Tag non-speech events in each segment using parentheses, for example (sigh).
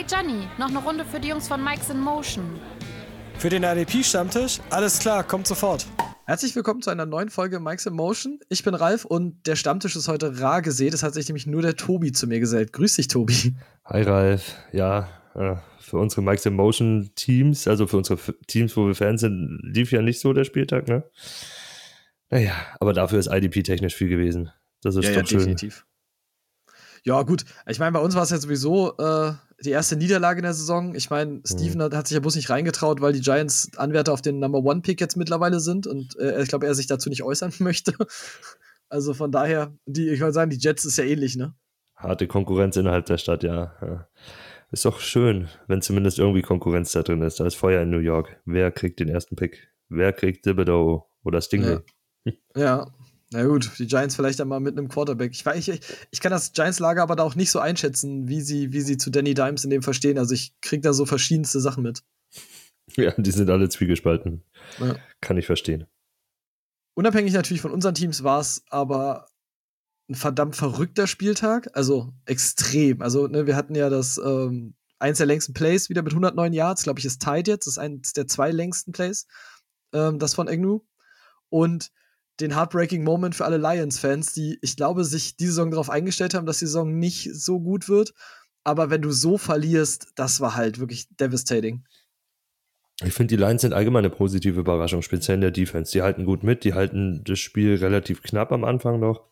Hey Johnny, noch eine Runde für die Jungs von Mike's in Motion. Für den RDP-Stammtisch? Alles klar, kommt sofort. Herzlich willkommen zu einer neuen Folge Mike's in Motion. Ich bin Ralf und der Stammtisch ist heute rar gesät. Es hat sich nämlich nur der Tobi zu mir gesellt. Grüß dich, Tobi. Hi, Ralf. Ja, äh, für unsere Mike's in Motion Teams, also für unsere Teams, wo wir Fans sind, lief ja nicht so der Spieltag, ne? Naja, aber dafür ist IDP technisch viel gewesen. Das ist ja, doch ja, schön. definitiv. Ja, gut. Ich meine, bei uns war es ja sowieso äh, die erste Niederlage in der Saison. Ich meine, Steven Mhm. hat, sich ja bloß nicht reingetraut, weil die Giants Anwärter auf den Number One Pick jetzt mittlerweile sind und äh, ich glaube, er sich dazu nicht äußern (laughs) möchte. Also von daher, die, ich wollte sagen, die Jets ist ja ähnlich, ne? Harte Konkurrenz innerhalb der Stadt, ja. ja. Ist doch schön, wenn zumindest irgendwie Konkurrenz da drin ist. Da ist Feuer in New York. Wer kriegt den ersten Pick? Wer kriegt Thibodeau oder Stingley? Ja. Na gut, die Giants vielleicht einmal mit einem Quarterback. Ich, weiß- ich, ich kann das Giants-Lager aber da auch nicht so einschätzen, wie sie, wie sie zu Danny Dimes in dem verstehen. Also ich krieg da so verschiedenste Sachen mit. Ja, die sind alle zwiegespalten. Ja. Kann ich verstehen. Unabhängig natürlich von unseren Teams war es aber ein verdammt verrückter Spieltag. Also extrem. Also, ne, wir hatten ja das ähm, eins der längsten Plays wieder mit 109 Yards, glaube ich, ist tied jetzt. Das ist eins der zwei längsten Plays, ähm, das von Agnew. Und den Heartbreaking Moment für alle Lions-Fans, die, ich glaube, sich die Saison darauf eingestellt haben, dass die Saison nicht so gut wird. Aber wenn du so verlierst, das war halt wirklich devastating. Ich finde, die Lions sind allgemein eine positive Überraschung, speziell in der Defense. Die halten gut mit, die halten das Spiel relativ knapp am Anfang noch,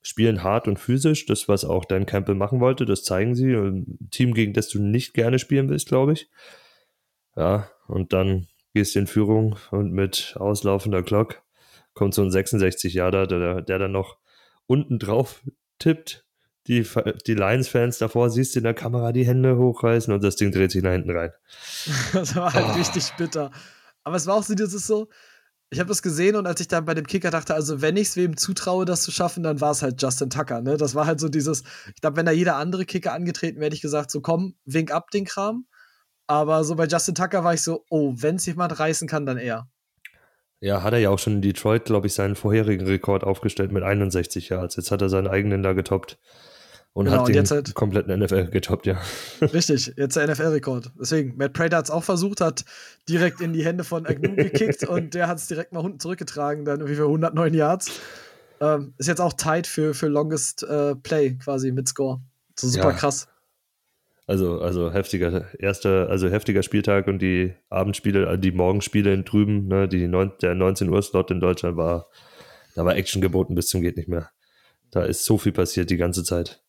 spielen hart und physisch, das, was auch Dan Campbell machen wollte, das zeigen sie. Ein Team, gegen das du nicht gerne spielen willst, glaube ich. Ja, und dann gehst du in Führung und mit auslaufender Glock kommt so ein 66 Jahre, der, der dann noch unten drauf tippt. Die, die Lions-Fans davor siehst du in der Kamera die Hände hochreißen und das Ding dreht sich nach hinten rein. (laughs) Das war halt Ah. richtig bitter. Aber es war auch so, ist so, ich habe das gesehen und als ich dann bei dem Kicker dachte, also wenn ich es wem zutraue, das zu schaffen, dann war es halt Justin Tucker. Ne? Das war halt so dieses, ich glaube, wenn da jeder andere Kicker angetreten wäre, hätte ich gesagt, so komm, wink ab den Kram. Aber so bei Justin Tucker war ich so, oh, wenn es jemand reißen kann, dann er. Ja, hat er ja auch schon in Detroit, glaube ich, seinen vorherigen Rekord aufgestellt mit 61 Yards. Jetzt hat er seinen eigenen da getoppt und Genau, hat und den jetzt halt- kompletten NFL getoppt, ja. (laughs) Richtig, jetzt der NFL-Rekord. Deswegen, Matt Prater hat es auch versucht, hat direkt in die Hände von Agnew (laughs) gekickt und der hat es direkt mal unten zurückgetragen, dann irgendwie für 109 Yards. Ähm, ist jetzt auch tight für, für Longest äh, Play quasi mit Score. So super Ja. krass. Also, also heftiger erster, also heftiger Spieltag und die Abendspiele, also die Morgenspiele in drüben, ne, die neun, der 19 Uhr Slot in Deutschland war, da war Action geboten bis zum geht nicht mehr. Da ist so viel passiert die ganze Zeit.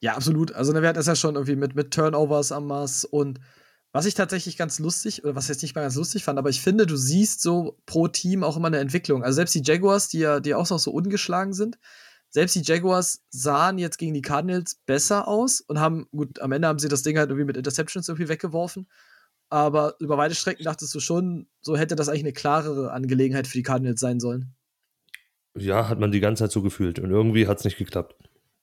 Ja, absolut. Also, ne, wir hatten es ja schon irgendwie mit, mit Turnovers am Mars und was ich tatsächlich ganz lustig, oder was ich jetzt nicht mal ganz lustig fand, aber ich finde, du siehst so pro Team auch immer eine Entwicklung. Also selbst die Jaguars, die ja, die auch noch so ungeschlagen sind, selbst die Jaguars sahen jetzt gegen die Cardinals besser aus und haben, gut, am Ende haben sie das Ding halt irgendwie mit Interceptions irgendwie weggeworfen. Aber über weite Strecken dachtest du schon, so hätte das eigentlich eine klarere Angelegenheit für die Cardinals sein sollen. Ja, hat man die ganze Zeit so gefühlt und irgendwie hat es nicht geklappt.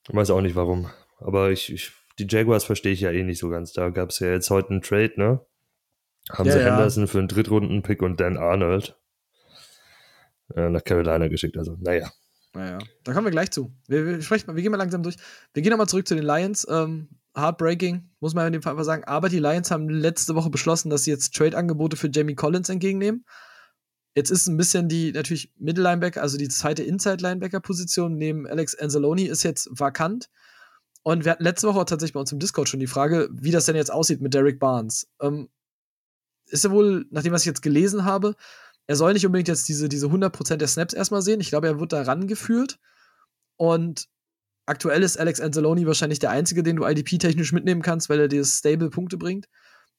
Ich weiß auch nicht warum. Aber ich, ich die Jaguars verstehe ich ja eh nicht so ganz. Da gab es ja jetzt heute einen Trade, ne? Haben Ja, sie ja. Henderson für einen Drittrunden-Pick und Dan Arnold äh, nach Carolina geschickt. Also, naja. Naja, da kommen wir gleich zu. Wir, wir, sprechen wir gehen mal langsam durch. Wir gehen nochmal zurück zu den Lions. Ähm, heartbreaking, muss man in dem Fall einfach sagen. Aber die Lions haben letzte Woche beschlossen, dass sie jetzt Trade-Angebote für Jamie Collins entgegennehmen. Jetzt ist ein bisschen die, natürlich Mittellinebacker, also die zweite Inside-Linebacker-Position neben Alex Anzalone ist jetzt vakant. Und wir hatten letzte Woche tatsächlich bei uns im Discord schon die Frage, wie das denn jetzt aussieht mit Derek Barnes. Ähm, ist ja wohl, nachdem was ich jetzt gelesen habe, er soll nicht unbedingt jetzt diese, diese 100% der Snaps erstmal sehen. Ich glaube, er wird da rangeführt. Und aktuell ist Alex Anzalone wahrscheinlich der einzige, den du IDP-technisch mitnehmen kannst, weil er dir stable Punkte bringt.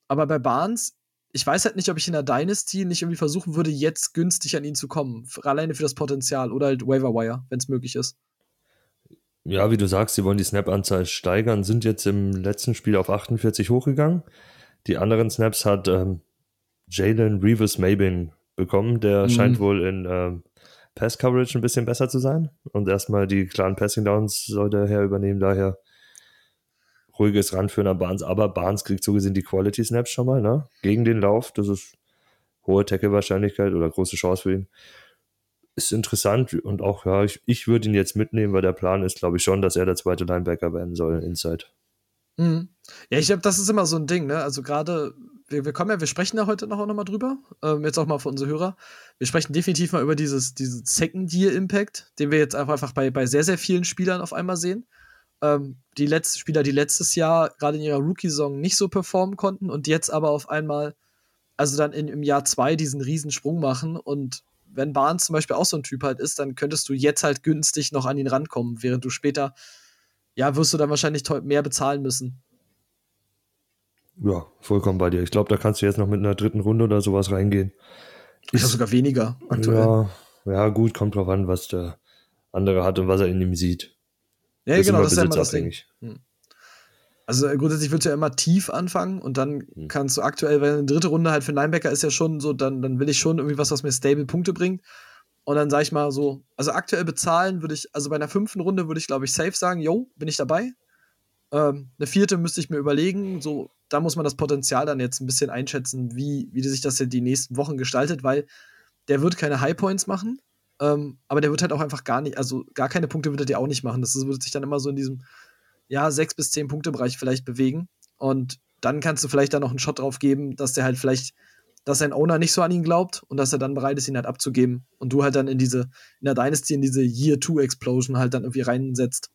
Aber bei Barnes, ich weiß halt nicht, ob ich in der Dynasty nicht irgendwie versuchen würde, jetzt günstig an ihn zu kommen. Alleine für das Potenzial oder halt Waiver Wire, wenn es möglich ist. Ja, wie du sagst, sie wollen die Snap-Anzahl steigern, sind jetzt im letzten Spiel auf 48 hochgegangen. Die anderen Snaps hat ähm, Jalen Reeves Mabin bekommen. Der Mhm. scheint wohl in ähm, Pass-Coverage ein bisschen besser zu sein. Und erstmal die klaren Passing-Downs soll der Herr übernehmen. Daher ruhiges Ranführen an Barnes. Aber Barnes kriegt so gesehen die Quality-Snaps schon mal, ne? Gegen den Lauf. Das ist hohe Tackle-Wahrscheinlichkeit oder große Chance für ihn. Ist interessant und auch, ja, ich, ich würde ihn jetzt mitnehmen, weil der Plan ist, glaube ich, schon, dass er der zweite Linebacker werden soll, Inside. Mhm. Ja, ich glaube, das ist immer so ein Ding, ne? Also gerade, wir, wir kommen ja, wir sprechen ja heute noch, auch noch mal drüber, ähm, jetzt auch mal für unsere Hörer. Wir sprechen definitiv mal über dieses, diesen Second-Year-Impact, den wir jetzt einfach bei, bei sehr, sehr vielen Spielern auf einmal sehen. Ähm, die letzten Spieler, die letztes Jahr gerade in ihrer Rookie-Saison nicht so performen konnten und jetzt aber auf einmal, also dann in, im Jahr zwei diesen riesen Sprung machen und wenn Barnes zum Beispiel auch so ein Typ halt ist, dann könntest du jetzt halt günstig noch an ihn rankommen, während du später ja, wirst du dann wahrscheinlich mehr bezahlen müssen. Ja, vollkommen bei dir. Ich glaube, da kannst du jetzt noch mit einer dritten Runde oder sowas reingehen. Ich habe sogar weniger aktuell. Ja, ja, gut, kommt drauf an, was der andere hat und was er in ihm sieht. Ja, das genau, das ist immer das Ding. Hm. Also äh, grundsätzlich wird es ja immer tief anfangen und dann hm. kannst du aktuell, wenn eine dritte Runde halt für Linebacker ist ja schon so, dann, dann will ich schon irgendwie was, was mir stable Punkte bringt. Und dann sage ich mal so, also aktuell bezahlen würde ich, also bei einer fünften Runde würde ich, glaube ich, safe sagen, yo, bin ich dabei. Ähm, eine vierte müsste ich mir überlegen, so, da muss man das Potenzial dann jetzt ein bisschen einschätzen, wie, wie sich das die nächsten Wochen gestaltet, weil der wird keine High Points machen, ähm, aber der wird halt auch einfach gar nicht, also gar keine Punkte wird er dir auch nicht machen. Das wird sich dann immer so in diesem, ja, sechs bis zehn Punkte Bereich vielleicht bewegen. Und dann kannst du vielleicht da noch einen Shot drauf geben, dass der halt vielleicht dass sein Owner nicht so an ihn glaubt und dass er dann bereit ist, ihn halt abzugeben und du halt dann in diese, in der Dynasty, in diese Year-2-Explosion halt dann irgendwie reinsetzt.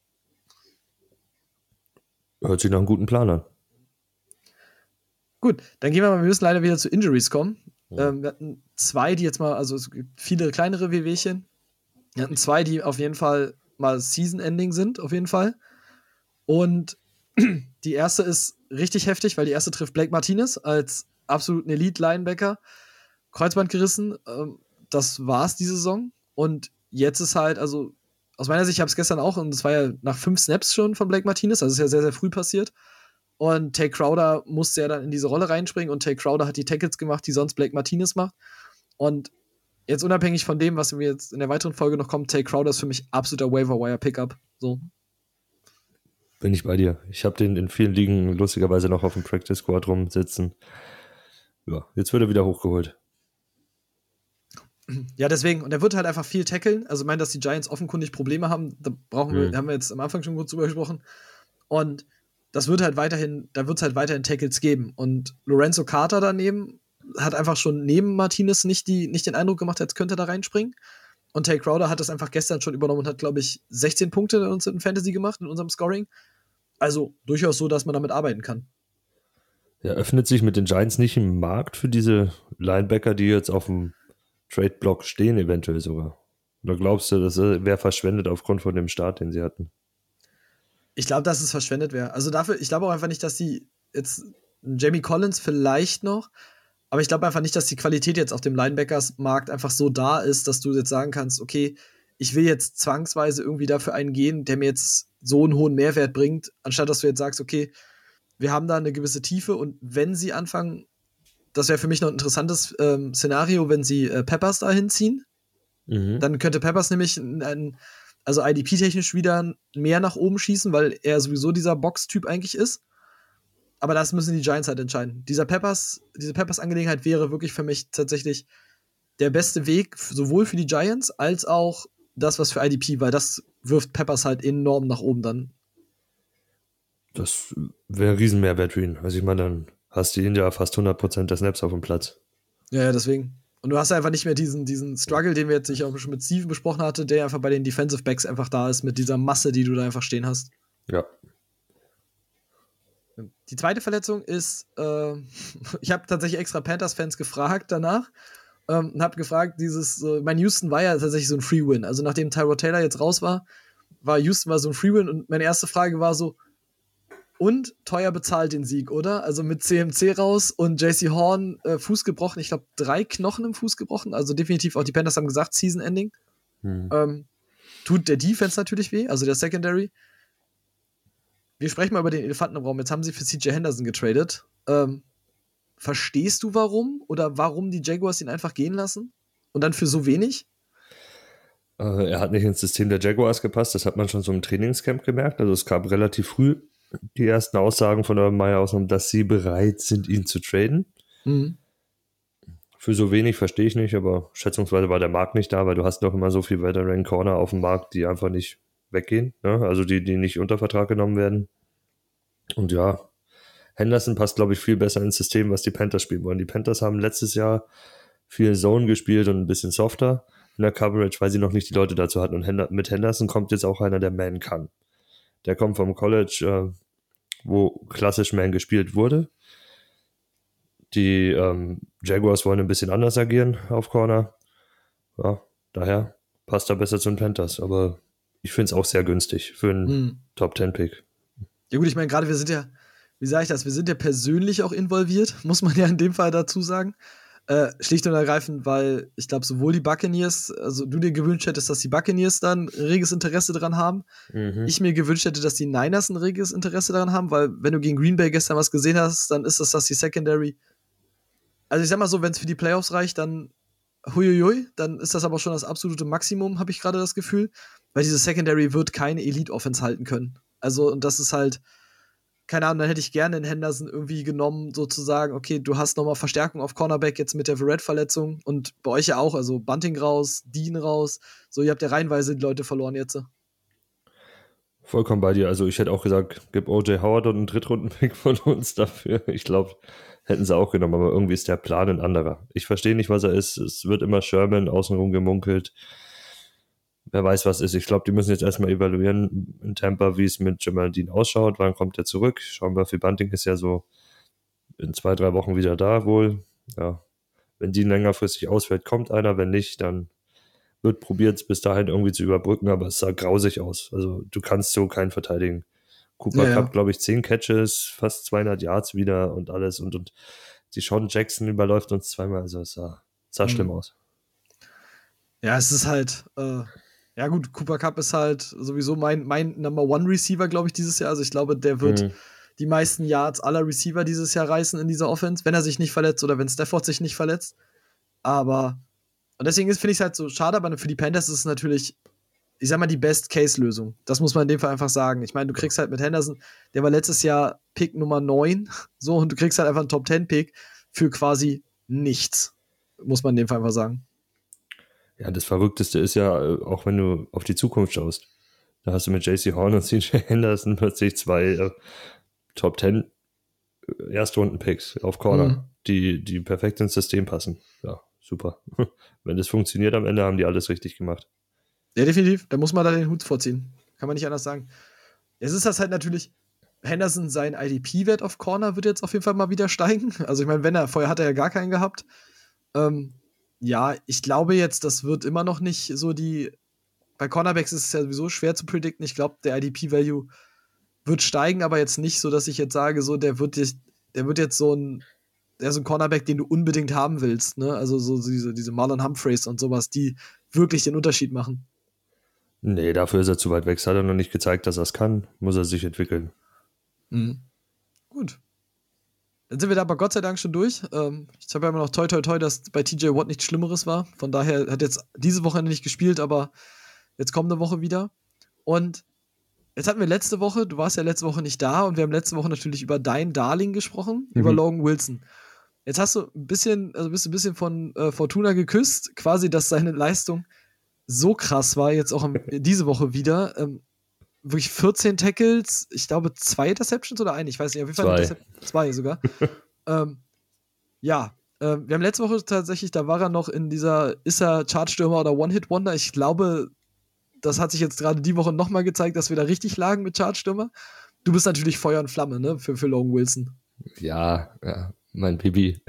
Hört sich nach einem guten Plan an. Gut, dann gehen wir mal, wir müssen leider wieder zu Injuries kommen. Ja. Ähm, wir hatten zwei, die jetzt mal, also es gibt viele kleinere Wehwehchen. Wir hatten zwei, die auf jeden Fall mal Season-Ending sind, auf jeden Fall. Und (clears throat) die erste ist richtig heftig, weil die erste trifft Blake Martinez als absoluten Elite-Linebacker. Kreuzband gerissen. Ähm, das war's die Saison. Und jetzt ist halt, also aus meiner Sicht, ich habe es gestern auch, und es war ja nach fünf Snaps schon von Blake Martinez, also ist ja sehr, sehr früh passiert. Und Tay Crowder musste ja dann in diese Rolle reinspringen und Tay Crowder hat die Tackles gemacht, die sonst Blake Martinez macht. Und jetzt unabhängig von dem, was mir jetzt in der weiteren Folge noch kommt, Tay Crowder ist für mich absoluter Waiver-Wire-Pickup. So. Bin ich bei dir. Ich habe den in vielen Ligen lustigerweise noch auf dem Practice Squad rumsitzen ja, jetzt wird er wieder hochgeholt. Ja, deswegen, und er wird halt einfach viel tackeln. Also, ich meine, dass die Giants offenkundig Probleme haben, da brauchen wir, mhm. haben wir jetzt am Anfang schon kurz drüber gesprochen. Und das wird halt weiterhin, da wird es halt weiterhin Tackles geben. Und Lorenzo Carter daneben hat einfach schon neben Martinez nicht, die, nicht den Eindruck gemacht, als könnte er da reinspringen. Und Tay Crowder hat das einfach gestern schon übernommen und hat, glaube ich, 16 Punkte in uns in Fantasy gemacht, in unserem Scoring. Also durchaus so, dass man damit arbeiten kann. Ja, öffnet sich mit den Giants nicht im Markt für diese Linebacker, die jetzt auf dem Trade-Block stehen, eventuell sogar? Oder glaubst du, das wäre verschwendet aufgrund von dem Start, den sie hatten? Ich glaube, dass es verschwendet wäre. Also dafür, ich glaube auch einfach nicht, dass sie jetzt Jamie Collins vielleicht noch, aber ich glaube einfach nicht, dass die Qualität jetzt auf dem Linebackers-Markt einfach so da ist, dass du jetzt sagen kannst, okay, ich will jetzt zwangsweise irgendwie dafür einen gehen, der mir jetzt so einen hohen Mehrwert bringt, anstatt dass du jetzt sagst, okay, wir haben da eine gewisse Tiefe und wenn sie anfangen, das wäre für mich noch ein interessantes ähm, Szenario, wenn sie äh, Peppers da hinziehen. Mhm. Dann könnte Peppers nämlich ein, also IDP-technisch wieder mehr nach oben schießen, weil er sowieso dieser Box-Typ eigentlich ist. Aber das müssen die Giants halt entscheiden. Dieser Peppers, diese Peppers-Angelegenheit wäre wirklich für mich tatsächlich der beste Weg, sowohl für die Giants als auch das, was für IDP, weil das wirft Peppers halt enorm nach oben dann das wäre ein Riesenmehrwert für ihn. Also ich meine, dann hast du ihn ja fast 100% der Snaps auf dem Platz. Ja, ja, deswegen. Und du hast einfach nicht mehr diesen, diesen Struggle, den wir jetzt nicht auch schon mit Steven besprochen hatte, der einfach bei den Defensive Backs einfach da ist, mit dieser Masse, die du da einfach stehen hast. Ja. Die zweite Verletzung ist, äh, (laughs) ich habe tatsächlich extra Panthers-Fans gefragt danach ähm, und habe gefragt, dieses, äh, mein Houston war ja tatsächlich so ein Free-Win. Also nachdem Tyrod Taylor jetzt raus war, war Houston mal so ein Free-Win und meine erste Frage war so, und teuer bezahlt den Sieg, oder? Also mit CMC raus und JC Horn äh, Fuß gebrochen. Ich glaube, drei Knochen im Fuß gebrochen. Also definitiv auch die Panthers haben gesagt, Season Ending. Hm. Ähm, tut der Defense natürlich weh, also der Secondary. Wir sprechen mal über den Elefanten im Raum. Jetzt haben sie für CJ Henderson getradet. Ähm, verstehst du warum? Oder warum die Jaguars ihn einfach gehen lassen? Und dann für so wenig? Äh, er hat nicht ins System der Jaguars gepasst. Das hat man schon so im Trainingscamp gemerkt. Also es gab relativ früh die ersten Aussagen von Urban Meyer ausgenommen, dass sie bereit sind, ihn zu traden. Mhm. Für so wenig verstehe ich nicht, aber schätzungsweise war der Markt nicht da, weil du hast doch immer so viel Veteran Corner auf dem Markt, die einfach nicht weggehen, ne? also die, die nicht unter Vertrag genommen werden. Und ja, Henderson passt, glaube ich, viel besser ins System, was die Panthers spielen wollen. Die Panthers haben letztes Jahr viel Zone gespielt und ein bisschen softer in der Coverage, weil sie noch nicht die Leute dazu hatten. Und mit Henderson kommt jetzt auch einer, der Man kann. Der kommt vom College, äh, wo klassisch Man gespielt wurde. Die ähm, Jaguars wollen ein bisschen anders agieren auf Corner. Ja, daher passt er besser zu den Panthers. Aber ich finde es auch sehr günstig für einen hm. Top-10-Pick. Ja, gut, ich meine, gerade wir sind ja, wie sage ich das, wir sind ja persönlich auch involviert, (laughs) muss man ja in dem Fall dazu sagen. Äh, schlicht und ergreifend, weil ich glaube, sowohl die Buccaneers, also du dir gewünscht hättest, dass die Buccaneers dann reges Interesse daran haben. Mhm. Ich mir gewünscht hätte, dass die Niners ein reges Interesse daran haben, weil wenn du gegen Green Bay gestern was gesehen hast, dann ist das, dass die Secondary. Also ich sag mal so, wenn es für die Playoffs reicht, dann huiuiui, dann ist das aber schon das absolute Maximum, habe ich gerade das Gefühl, weil diese Secondary wird keine Elite-Offense halten können. Also, und das ist halt, keine Ahnung, dann hätte ich gerne den Henderson irgendwie genommen, sozusagen, okay, du hast nochmal Verstärkung auf Cornerback jetzt mit der Verrett-Verletzung und bei euch ja auch, also Bunting raus, Dean raus, so, ihr habt ja reihenweise die Leute verloren jetzt. Vollkommen bei dir. Also ich hätte auch gesagt, gib OJ Howard und einen Drittrunden-Pick von uns dafür. Ich glaube, hätten sie auch genommen, aber irgendwie ist der Plan ein anderer. Ich verstehe nicht, was er ist. Es wird immer Sherman außenrum gemunkelt wer weiß, was ist. Ich glaube, die müssen jetzt erstmal evaluieren in Tampa, wie es mit Jamal Dean ausschaut. Wann kommt er zurück? Schauen wir, für Bunting ist ja so in zwei, drei Wochen wieder da wohl. Ja, wenn Dean längerfristig ausfällt, kommt einer. Wenn nicht, dann wird probiert, es bis dahin irgendwie zu überbrücken, aber es sah grausig aus. Also du kannst so keinen verteidigen. Cooper ja, Cup, glaube ich, zehn Catches, fast 200 Yards wieder und alles. Und, und die Sean Jackson überläuft uns zweimal. Also es sah, sah mhm. schlimm aus. Ja, es ist halt, äh, ja, gut, Cooper Cup ist halt sowieso mein, mein Number One Receiver, glaube ich, dieses Jahr. Also ich glaube, der wird mhm. die meisten Yards aller Receiver dieses Jahr reißen in dieser Offense, wenn er sich nicht verletzt oder wenn Stafford sich nicht verletzt. Aber, und deswegen finde ich es halt so schade, aber für die Panthers ist es natürlich, ich sag mal, die Best-Case-Lösung. Das muss man in dem Fall einfach sagen. Ich meine, du kriegst halt mit Henderson, der war letztes Jahr Pick Nummer 9, so, und du kriegst halt einfach einen Top-10-Pick für quasi nichts. Muss man in dem Fall einfach sagen. Ja, das Verrückteste ist ja, äh, auch wenn du auf die Zukunft schaust, da hast du mit JC Horn und (laughs) CJ Henderson plötzlich zwei äh, Top 10 äh, Erstrunden-Picks auf Corner, mhm. die, die perfekt ins System passen. Ja, super. (laughs) wenn das funktioniert am Ende, haben die alles richtig gemacht. Ja, definitiv. Da muss man da den Hut vorziehen. Kann man nicht anders sagen. Jetzt ist das halt natürlich, Henderson, sein IDP-Wert auf Corner wird jetzt auf jeden Fall mal wieder steigen. (laughs) Also ich meine, wenn er, vorher hat er ja gar keinen gehabt. Ähm, ja, ich glaube jetzt, das wird immer noch nicht so die. Bei Cornerbacks ist es ja sowieso schwer zu predikten. Ich glaube, der IDP-Value wird steigen, aber jetzt nicht so, dass ich jetzt sage, so, der wird, dich, der wird jetzt so ein, der ist ein Cornerback, den du unbedingt haben willst. Ne? Also so diese, diese Marlon Humphreys und sowas, die wirklich den Unterschied machen. Nee, dafür ist er zu weit weg. Das hat er noch nicht gezeigt, dass er es kann. Muss er sich entwickeln. Mhm. Gut. Dann sind wir da aber Gott sei Dank schon durch. Ähm, ich habe ja immer noch toi toi toi, dass bei TJ Watt nichts Schlimmeres war. Von daher hat jetzt diese Woche nicht gespielt, aber jetzt kommt eine Woche wieder. Und jetzt hatten wir letzte Woche, du warst ja letzte Woche nicht da und wir haben letzte Woche natürlich über dein Darling gesprochen, mhm. über Logan Wilson. Jetzt hast du ein bisschen, also bist du ein bisschen von äh, Fortuna geküsst, quasi, dass seine Leistung so krass war, jetzt auch am, diese Woche wieder. Ähm, wirklich 14 Tackles, ich glaube zwei Interceptions oder eine, ich weiß nicht, auf jeden Fall zwei, zwei sogar. (laughs) ähm, ja, äh, wir haben letzte Woche tatsächlich, da war er noch in dieser, ist er Chartstürmer oder One-Hit-Wonder? Ich glaube, das hat sich jetzt gerade die Woche nochmal gezeigt, dass wir da richtig lagen mit Chartstürmer. Du bist natürlich Feuer und Flamme, ne, für, für Logan Wilson. Ja, ja, mein Bibi.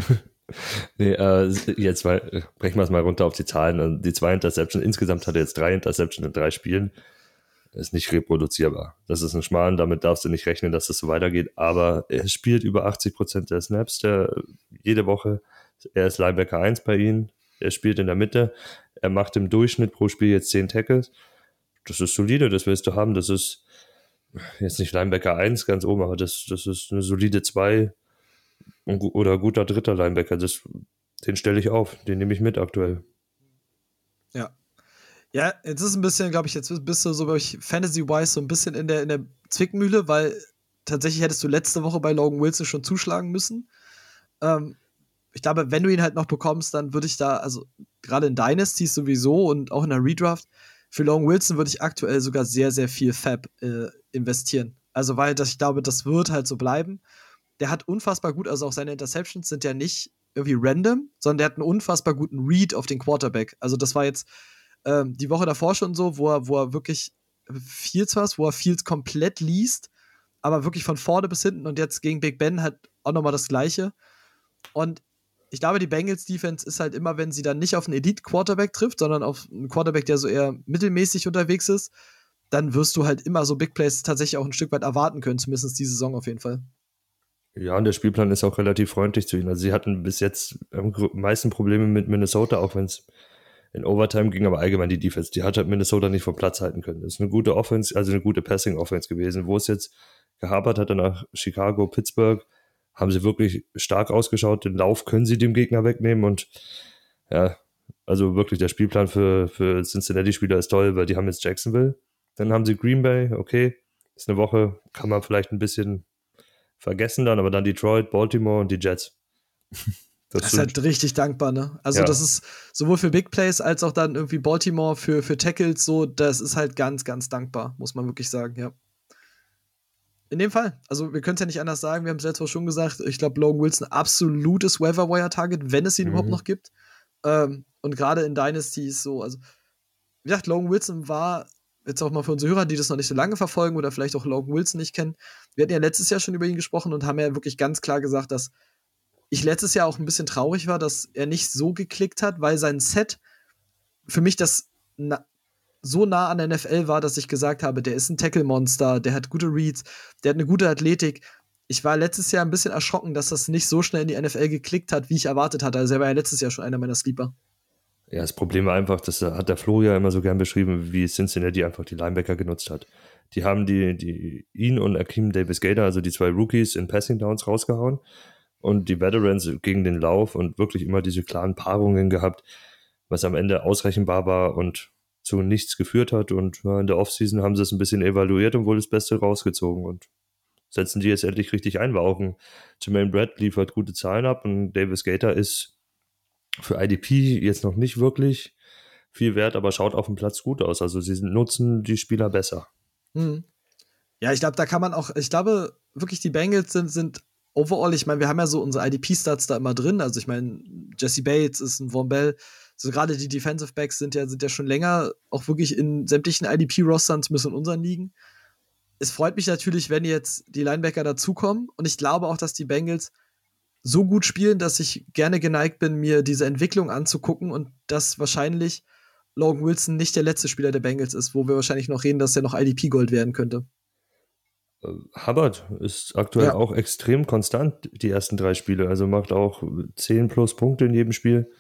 (laughs) nee, äh, jetzt mal, brechen wir es mal runter auf die Zahlen. Die zwei Interceptions, insgesamt hat er jetzt drei Interceptions in drei Spielen ist nicht reproduzierbar. Das ist ein Schmarrn, damit darfst du nicht rechnen, dass das so weitergeht. Aber er spielt über 80 Prozent der Snaps der, jede Woche. Er ist Linebacker 1 bei ihnen. Er spielt in der Mitte. Er macht im Durchschnitt pro Spiel jetzt 10 Tackles. Das ist solide, das willst du haben. Das ist jetzt nicht Linebacker 1 ganz oben, aber das, das ist eine solide 2 oder guter dritter Linebacker. Das, den stelle ich auf, den nehme ich mit aktuell. Ja, ja, jetzt ist ein bisschen, glaube ich, jetzt bist du so, glaube ich, Fantasy-wise so ein bisschen in der, in der Zwickmühle, weil tatsächlich hättest du letzte Woche bei Logan Wilson schon zuschlagen müssen. Ähm, ich glaube, wenn du ihn halt noch bekommst, dann würde ich da, also gerade in Dynasties sowieso und auch in der Redraft, für Logan Wilson würde ich aktuell sogar sehr, sehr viel Fab äh, investieren. Also, weil das, ich glaube, das wird halt so bleiben. Der hat unfassbar gut, also auch seine Interceptions sind ja nicht irgendwie random, sondern der hat einen unfassbar guten Read auf den Quarterback. Also, das war jetzt ähm, die Woche davor schon so, wo er, wo er wirklich Fields was, wo er Fields komplett liest, aber wirklich von vorne bis hinten und jetzt gegen Big Ben halt auch nochmal das Gleiche. Und ich glaube, die Bengals Defense ist halt immer, wenn sie dann nicht auf einen Elite Quarterback trifft, sondern auf einen Quarterback, der so eher mittelmäßig unterwegs ist, dann wirst du halt immer so Big Plays tatsächlich auch ein Stück weit erwarten können, zumindest diese Saison auf jeden Fall. Ja, und der Spielplan ist auch relativ freundlich zu ihnen. Also sie hatten bis jetzt am meisten Probleme mit Minnesota, auch wenn es in Overtime ging, aber allgemein die Defense, die hat halt Minnesota nicht vom Platz halten können. Das ist eine gute Offense, also eine gute Passing-Offense gewesen. Wo es jetzt gehabert hat, nach Chicago, Pittsburgh, haben sie wirklich stark ausgeschaut. Den Lauf können sie dem Gegner wegnehmen und ja, also wirklich der Spielplan für, für Cincinnati-Spieler ist toll, weil die haben jetzt Jacksonville. Dann haben sie Green Bay, okay, ist eine Woche, kann man vielleicht ein bisschen vergessen dann, aber dann Detroit, Baltimore und die Jets. (laughs) Das, das ist halt richtig dankbar, ne? Also, ja. das ist sowohl für Big Plays als auch dann irgendwie Baltimore für, für Tackles so, das ist halt ganz, ganz dankbar, muss man wirklich sagen, ja. In dem Fall. Also, wir können es ja nicht anders sagen. Wir haben es letztes Mal schon gesagt. Ich glaube, Logan Wilson absolutes Weather-Wire-Target, wenn es ihn mhm. überhaupt noch gibt. Ähm, und gerade in Dynasty ist so, also, wie gesagt, Logan Wilson war jetzt auch mal für unsere Hörer, die das noch nicht so lange verfolgen oder vielleicht auch Logan Wilson nicht kennen. Wir hatten ja letztes Jahr schon über ihn gesprochen und haben ja wirklich ganz klar gesagt, dass ich letztes Jahr auch ein bisschen traurig war, dass er nicht so geklickt hat, weil sein Set für mich das so nah an der NFL war, dass ich gesagt habe, der ist ein Tackle-Monster, der hat gute Reads, der hat eine gute Athletik. Ich war letztes Jahr ein bisschen erschrocken, dass das nicht so schnell in die NFL geklickt hat, wie ich erwartet hatte. Also er war ja letztes Jahr schon einer meiner Sleeper. Ja, das Problem war einfach, das hat der Flo ja immer so gern beschrieben, wie Cincinnati einfach die Linebacker genutzt hat. Die haben die, die ihn und Akeem Davis Gator, also die zwei Rookies in Passing Downs rausgehauen und die Veterans gegen den Lauf und wirklich immer diese klaren Paarungen gehabt, was am Ende ausrechenbar war und zu nichts geführt hat. Und in der Offseason haben sie es ein bisschen evaluiert und wohl das Beste rausgezogen und setzen die jetzt endlich richtig ein. War auch ein Jermaine Brad liefert gute Zahlen ab und Davis Gator ist für IDP jetzt noch nicht wirklich viel wert, aber schaut auf dem Platz gut aus. Also sie nutzen die Spieler besser. Hm. Ja, ich glaube, da kann man auch, ich glaube, wirklich die Bengals sind, sind overall, ich meine, wir haben ja so unsere IDP-Stats da immer drin. Also ich meine, Jesse Bates ist ein Von Bell. So gerade die Defensive Backs sind ja, sind ja schon länger auch wirklich in sämtlichen IDP-Rostern, zumindest in unseren Ligen. Es freut mich natürlich, wenn jetzt die Linebacker dazukommen. Und ich glaube auch, dass die Bengals so gut spielen, dass ich gerne geneigt bin, mir diese Entwicklung anzugucken und dass wahrscheinlich Logan Wilson nicht der letzte Spieler der Bengals ist, wo wir wahrscheinlich noch reden, dass er noch IDP-Gold werden könnte. Äh, Hubbard ist aktuell ja. auch extrem konstant, die ersten drei Spiele. Also macht auch 10 plus Punkte in jedem Spiel.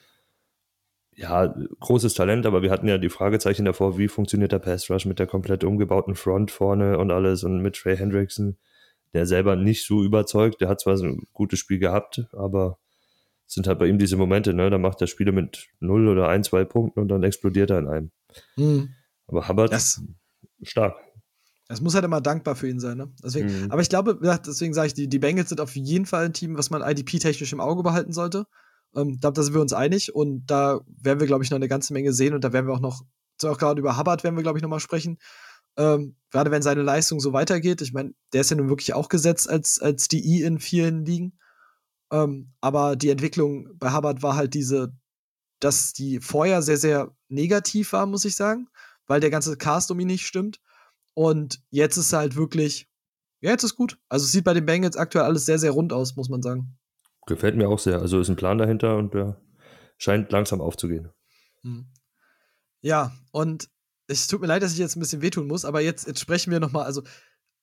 Ja, großes Talent, aber wir hatten ja die Fragezeichen davor, wie funktioniert der Pass Rush mit der komplett umgebauten Front vorne und alles und mit Trey Hendrickson, der selber nicht so überzeugt. Der hat zwar so ein gutes Spiel gehabt, aber es sind halt bei ihm diese Momente, ne? Da macht der Spieler mit 0 oder 1, 2 Punkten und dann explodiert er in einem. Mhm. Aber Hubbard, das, stark. Es muss halt immer dankbar für ihn sein, ne? Deswegen, mhm. Aber ich glaube, deswegen sage ich, die, die Bengals sind auf jeden Fall ein Team, was man IDP-technisch im Auge behalten sollte. Ähm, ich glaube, da sind wir uns einig und da werden wir, glaube ich, noch eine ganze Menge sehen und da werden wir auch noch, auch gerade über Hubbard werden wir, glaube ich, noch mal sprechen. Ähm, gerade wenn seine Leistung so weitergeht. Ich meine, der ist ja nun wirklich auch gesetzt als, als DI in vielen Ligen. Ähm, aber die Entwicklung bei Hubbard war halt diese, dass die vorher sehr, sehr negativ war, muss ich sagen, weil der ganze Cast um ihn nicht stimmt. Und jetzt ist halt wirklich, ja, jetzt ist gut. Also es sieht bei den Bengals aktuell alles sehr, sehr rund aus, muss man sagen. Gefällt mir auch sehr. Also ist ein Plan dahinter und der scheint langsam aufzugehen. Hm. Ja, und es tut mir leid, dass ich jetzt ein bisschen wehtun muss, aber jetzt, jetzt sprechen wir nochmal. Also,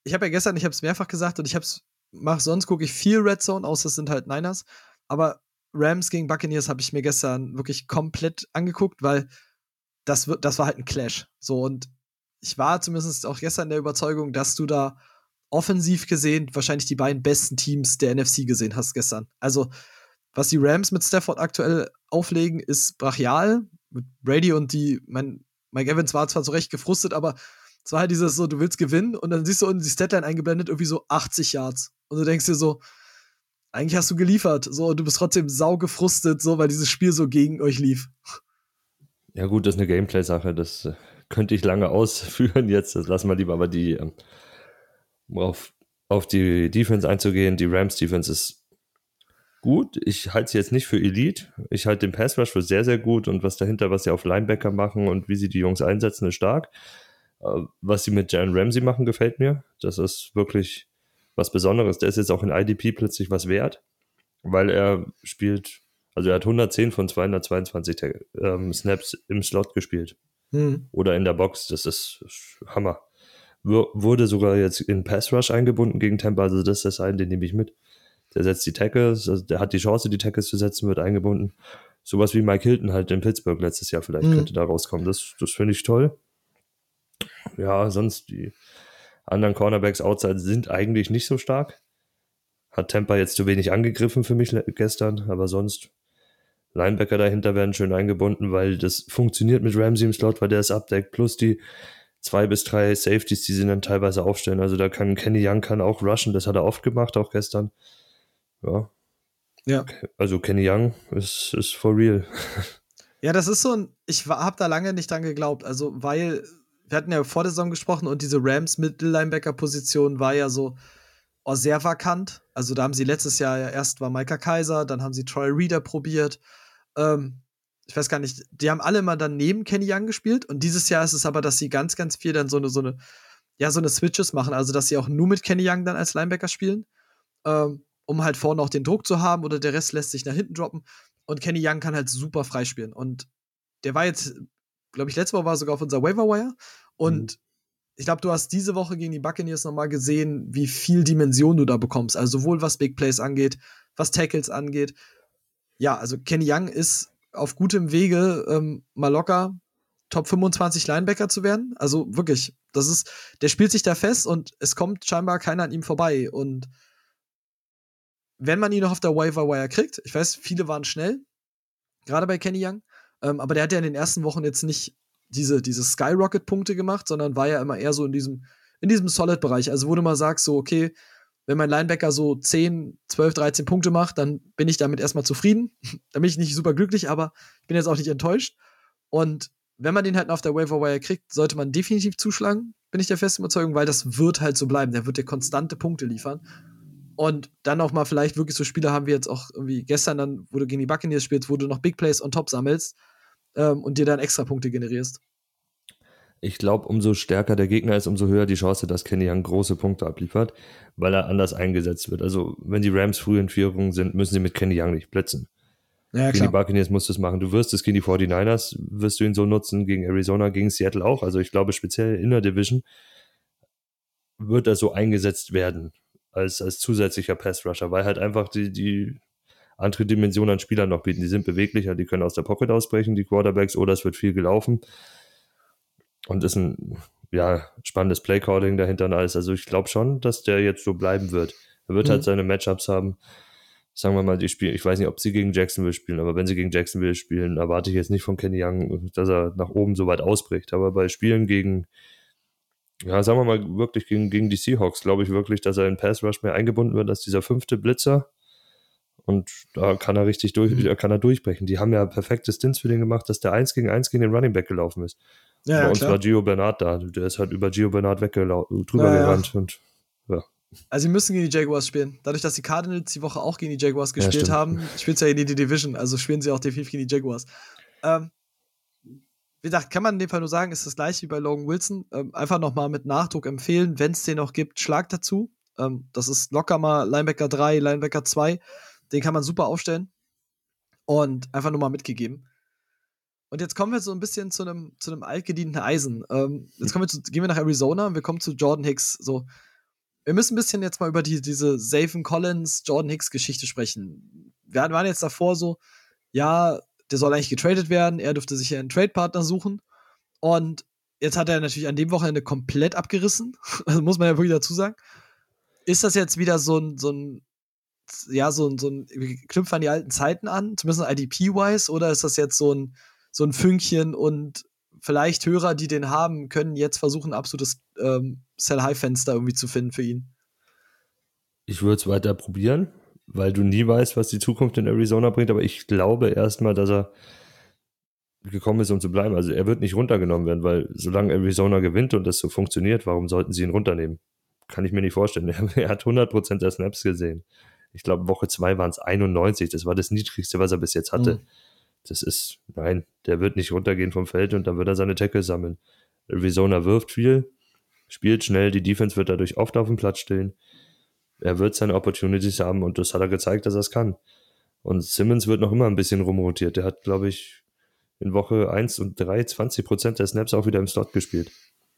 ich habe ja gestern, ich habe es mehrfach gesagt und ich habe es, mach sonst gucke ich viel Red Zone, außer es sind halt Niners. Aber Rams gegen Buccaneers habe ich mir gestern wirklich komplett angeguckt, weil das, das war halt ein Clash. So, und ich war zumindest auch gestern der Überzeugung, dass du da offensiv gesehen wahrscheinlich die beiden besten Teams der NFC gesehen hast gestern. Also, was die Rams mit Stafford aktuell auflegen, ist brachial. Mit Brady und die, mein, Mike Evans war zwar zu Recht gefrustet, aber es war halt dieses so, du willst gewinnen und dann siehst du unten die Statline eingeblendet, irgendwie so 80 Yards. Und du denkst dir so, eigentlich hast du geliefert, so, und du bist trotzdem sau gefrustet, so, weil dieses Spiel so gegen euch lief. Ja, gut, das ist eine Gameplay-Sache, das äh, könnte ich lange (laughs) ausführen jetzt. Das lassen wir lieber. Aber die, ähm, worauf auf die Defense einzugehen, die Rams Defense ist gut. Ich halte sie jetzt nicht für Elite. Ich halte den Pass Rush für sehr, sehr gut und was dahinter, was sie auf Linebacker machen und wie sie die Jungs einsetzen, ist stark. Äh, was sie mit Jalen Ramsey machen, gefällt mir. Das ist wirklich was Besonderes. Der ist jetzt auch in IDP plötzlich was wert, weil er spielt, also er hat 110 von 222 ähm, Snaps im Slot gespielt. Mhm. Oder in der Box. Das ist Hammer. wurde sogar jetzt in Pass Rush eingebunden gegen Tampa, also das ist das ein, den nehme ich mit. Der setzt die Tackles, also der hat die Chance, die Tackles zu setzen, wird eingebunden. Sowas wie Mike Hilton halt in Pittsburgh letztes Jahr vielleicht mhm. könnte da rauskommen. Das, das finde ich toll. Ja, sonst die anderen Cornerbacks outside sind eigentlich nicht so stark. Hat Tampa jetzt zu wenig angegriffen für mich gestern, aber sonst Linebacker dahinter werden schön eingebunden, weil das funktioniert mit Ramsey im Slot, weil der ist abdeckt, plus die zwei bis drei Safeties, die sie dann teilweise aufstellen. Also da kann Kenny Young kann auch rushen, das hat er oft gemacht, auch gestern. Ja. Ja. Also Kenny Young ist, ist for real. (laughs) Ja, das ist so ein, ich habe da lange nicht dran geglaubt. Also, weil wir hatten ja vor der Saison gesprochen und diese Rams Mittellinebacker-Position war ja so oh, sehr vakant. Also, da haben sie letztes Jahr ja erst war Micah Kaiser, dann haben sie Troy Reader probiert. Ähm, ich weiß gar nicht, die haben alle mal dann neben Kenny Young gespielt und dieses Jahr ist es aber, dass sie ganz, ganz viel dann so eine, so eine, ja, so eine Switches machen, also dass sie auch nur mit Kenny Young dann als Linebacker spielen. Ähm, um halt vorne auch den Druck zu haben oder der Rest lässt sich nach hinten droppen. Und Kenny Young kann halt super freispielen. Und der war jetzt, glaube ich, letzte Woche war sogar auf unserer Waiver. Und mhm. ich glaube, du hast diese Woche gegen die Buccaneers nochmal gesehen, wie viel Dimension du da bekommst. Also sowohl was Big Plays angeht, was Tackles angeht. Ja, also Kenny Young ist auf gutem Wege, ähm, mal locker Top 25 Linebacker zu werden. Also wirklich, das ist, der spielt sich da fest und es kommt scheinbar keiner an ihm vorbei. Und wenn man ihn noch auf der Waiver Wire kriegt, ich weiß, viele waren schnell, gerade bei Kenny Young, ähm, aber der hat ja in den ersten Wochen jetzt nicht diese, diese Skyrocket-Punkte gemacht, sondern war ja immer eher so in diesem, in diesem Solid-Bereich. Also, wo du mal sagst, so, okay, wenn mein Linebacker so 10, 12, 13 Punkte macht, dann bin ich damit erstmal zufrieden. (laughs) dann bin ich nicht super glücklich, aber ich bin jetzt auch nicht enttäuscht. Und wenn man den halt auf der Waiver Wire kriegt, sollte man definitiv zuschlagen, bin ich der festen Überzeugung, weil das wird halt so bleiben. Der wird dir konstante Punkte liefern. Und dann auch mal vielleicht wirklich so Spiele haben wir jetzt auch irgendwie gestern dann, wo du gegen die Buccaneers spielst, wo du noch Big Plays on top sammelst ähm, und dir dann extra Punkte generierst. Ich glaube, umso stärker der Gegner ist, umso höher die Chance, dass Kenny Young große Punkte abliefert, weil er anders eingesetzt wird. Also, wenn die Rams früh in Führung sind, müssen sie mit Kenny Young nicht blitzen. Ja, gegen die Buccaneers musst du es machen. Du wirst es gegen die 49ers, wirst du ihn so nutzen, gegen Arizona, gegen Seattle auch. Also, ich glaube, speziell in der Division wird er so eingesetzt werden als, als zusätzlicher Pass-Rusher, weil halt einfach die, die andere Dimension an Spielern noch bieten. Die sind beweglicher, die können aus der Pocket ausbrechen, die Quarterbacks, oder es wird viel gelaufen. Und ist ein ja, spannendes Playcalling dahinter und alles. Also ich glaube schon, dass der jetzt so bleiben wird. Er wird halt mhm. halt seine Matchups haben. Sagen wir mal, die spielen, ich weiß nicht, ob sie gegen Jacksonville spielen, aber wenn sie gegen Jacksonville spielen, erwarte ich jetzt nicht von Kenny Young, dass er nach oben so weit ausbricht. Aber bei Spielen gegen ja, sagen wir mal wirklich gegen, gegen die Seahawks, glaube ich wirklich, dass er in Pass Rush mehr eingebunden wird als dieser fünfte Blitzer. Und da kann er richtig durch, mhm. kann er durchbrechen. Die haben ja perfekte Stints für den gemacht, dass der 1 gegen 1 gegen den Running Back gelaufen ist. Ja, Bei uns klar. war Gio Bernard da. Der ist halt über Gio Bernard drüber ja, gerannt. Ja. Und, ja. Also sie müssen gegen die Jaguars spielen. Dadurch, dass die Cardinals die Woche auch gegen die Jaguars gespielt haben, spielt sie ja in die Division. Also spielen sie auch definitiv gegen die Jaguars. Ähm, wie gesagt, kann man in dem Fall nur sagen, ist das gleiche wie bei Logan Wilson. Ähm, einfach nochmal mit Nachdruck empfehlen, wenn es den noch gibt, schlag dazu. Ähm, das ist locker mal Linebacker 3, Linebacker 2. Den kann man super aufstellen. Und einfach nur mal mitgegeben. Und jetzt kommen wir so ein bisschen zu einem zu einem altgedienten Eisen. Ähm, jetzt kommen wir zu, gehen wir nach Arizona und wir kommen zu Jordan Hicks. So, wir müssen ein bisschen jetzt mal über die, diese Safen Collins, Jordan Hicks Geschichte sprechen. Wir waren jetzt davor so, ja, der soll eigentlich getradet werden. Er dürfte sich ja einen Trade-Partner suchen. Und jetzt hat er natürlich an dem Wochenende komplett abgerissen. (laughs) Also muss man ja wirklich dazu sagen. Ist das jetzt wieder so ein, so ein ja, so ein, so ein, knüpft an die alten Zeiten an, zumindest IDP-wise, oder ist das jetzt so ein, so ein Fünkchen und vielleicht Hörer, die den haben, können jetzt versuchen, ein absolutes ähm, Sell-High-Fenster irgendwie zu finden für ihn? Ich würde es weiter probieren weil du nie weißt, was die Zukunft in Arizona bringt. Aber ich glaube erstmal, dass er gekommen ist, um zu bleiben. Also er wird nicht runtergenommen werden, weil solange Arizona gewinnt und das so funktioniert, warum sollten sie ihn runternehmen? kann ich mir nicht vorstellen. (laughs) Er, hat 100% der Snaps gesehen. Ich glaube, Woche 2 waren es 91. Das war das Niedrigste, was er bis jetzt hatte. Mhm. Das ist, nein, der wird nicht runtergehen vom Feld und dann wird er seine Tackle sammeln. Arizona wirft viel, spielt schnell, die Defense wird dadurch oft auf dem Platz stehen. Er wird seine Opportunities haben und das hat er gezeigt, dass er es kann. Und Simmons wird noch immer ein bisschen rumrotiert. Der hat, glaube ich, in Woche 1 und 3 20 Prozent der Snaps auch wieder im Slot gespielt.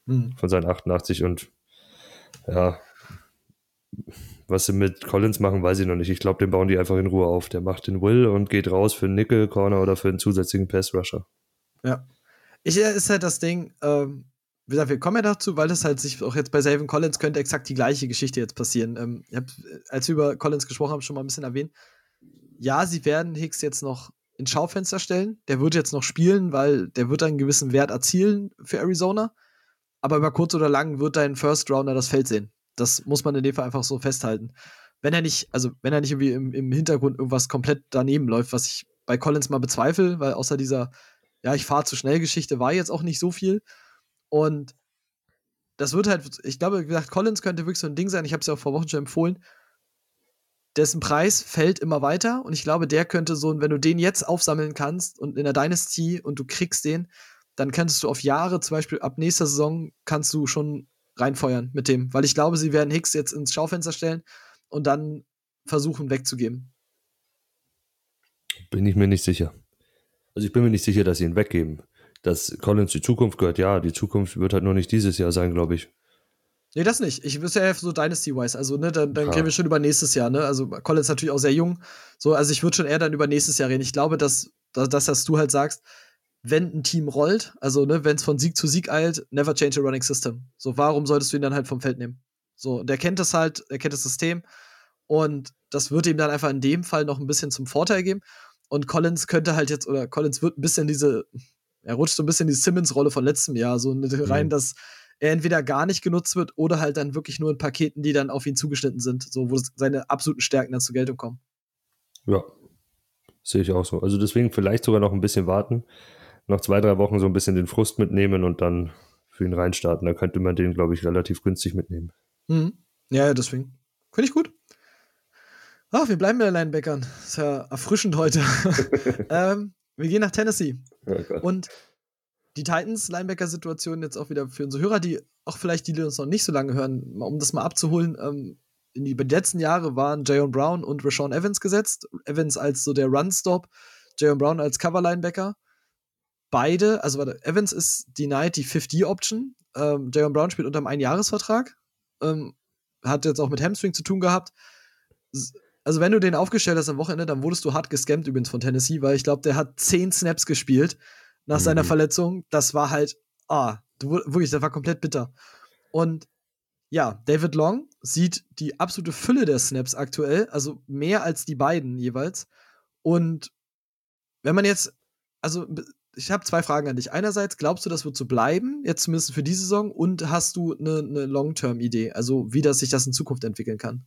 Mhm. Von seinen 88 und ja, was sie mit Collins machen, weiß ich noch nicht. Ich glaube, den bauen die einfach in Ruhe auf. Der macht den Will und geht raus für einen Nickel, Corner oder für einen zusätzlichen Pass-Rusher. Ja. Ich, äh, ist halt das Ding, ähm, wie gesagt, wir kommen ja dazu, weil das halt sich auch jetzt bei Savin Collins könnte exakt die gleiche Geschichte jetzt passieren. Ähm, ich habe, als wir über Collins gesprochen haben, schon mal ein bisschen erwähnt. Ja, sie werden Hicks jetzt noch ins Schaufenster stellen. Der wird jetzt noch spielen, weil der wird einen gewissen Wert erzielen für Arizona. Aber über kurz oder lang wird dein First Rounder das Feld sehen. Das muss man in dem Fall einfach so festhalten. Wenn er nicht, also wenn er nicht irgendwie im, im Hintergrund irgendwas komplett daneben läuft, was ich bei Collins mal bezweifle, weil außer dieser, ja, ich fahre zu schnell Geschichte war jetzt auch nicht so viel. Und das wird halt, ich glaube, wie gesagt, Collins könnte wirklich so ein Ding sein. Ich habe es ja auch vor Wochen schon empfohlen. Dessen Preis fällt immer weiter und ich glaube, der könnte so, wenn du den jetzt aufsammeln kannst und in der Dynasty und du kriegst den, dann könntest du auf Jahre, zum Beispiel ab nächster Saison, kannst du schon reinfeuern mit dem, weil ich glaube, sie werden Hicks jetzt ins Schaufenster stellen und dann versuchen wegzugeben. Bin ich mir nicht sicher. Also ich bin mir nicht sicher, dass sie ihn weggeben dass Collins die Zukunft gehört. Ja, die Zukunft wird halt nur nicht dieses Jahr sein, glaube ich. Nee, das nicht. Ich wüsste ja so Dynasty-wise. Also, ne, dann, dann ja. reden wir schon über nächstes Jahr, ne? Also, Collins ist natürlich auch sehr jung. So, also ich würde schon eher dann über nächstes Jahr reden. Ich glaube, dass, dass, dass du halt sagst, wenn ein Team rollt, also, ne, wenn es von Sieg zu Sieg eilt, never change a running system. So, warum solltest du ihn dann halt vom Feld nehmen? So, der kennt das halt, er kennt das System. Und das wird ihm dann einfach in dem Fall noch ein bisschen zum Vorteil geben. Und Collins könnte halt jetzt, oder Collins wird ein bisschen diese, er rutscht so ein bisschen in die Simmons-Rolle von letztem Jahr, so rein, mhm. dass er entweder gar nicht genutzt wird oder halt dann wirklich nur in Paketen, die dann auf ihn zugeschnitten sind, so wo seine absoluten Stärken dann zur Geltung kommen. Ja, sehe ich auch so. Also deswegen vielleicht sogar noch ein bisschen warten, noch zwei, drei Wochen so ein bisschen den Frust mitnehmen und dann für ihn reinstarten. Da könnte man den, glaube ich, relativ günstig mitnehmen. Mhm. Ja, deswegen. Finde ich gut. Ach, wir bleiben bei den Linebackern. Ist ja erfrischend heute. (laughs) (laughs) ähm, wir gehen nach Tennessee. Oh und die Titans-Linebacker-Situation jetzt auch wieder für unsere Hörer, die auch vielleicht die, die uns noch nicht so lange hören, um das mal abzuholen. Ähm, in die letzten Jahre waren Jayon Brown und Rashawn Evans gesetzt. Evans als so der Run-Stop, Jayon Brown als Cover-Linebacker. Beide, also warte, Evans ist denied die 50-Option. Ähm, Jayon Brown spielt unter einem Einjahresvertrag. Ähm, hat jetzt auch mit Hamstring zu tun gehabt also wenn du den aufgestellt hast am Wochenende, dann wurdest du hart gescampt übrigens von Tennessee, weil ich glaube, der hat zehn Snaps gespielt nach mhm. seiner Verletzung. Das war halt, ah, wirklich, das war komplett bitter. Und ja, David Long sieht die absolute Fülle der Snaps aktuell, also mehr als die beiden jeweils. Und wenn man jetzt, also ich habe zwei Fragen an dich. Einerseits, glaubst du, das wird so bleiben, jetzt zumindest für diese Saison? Und hast du eine, eine Long-Term-Idee, also wie das sich das in Zukunft entwickeln kann?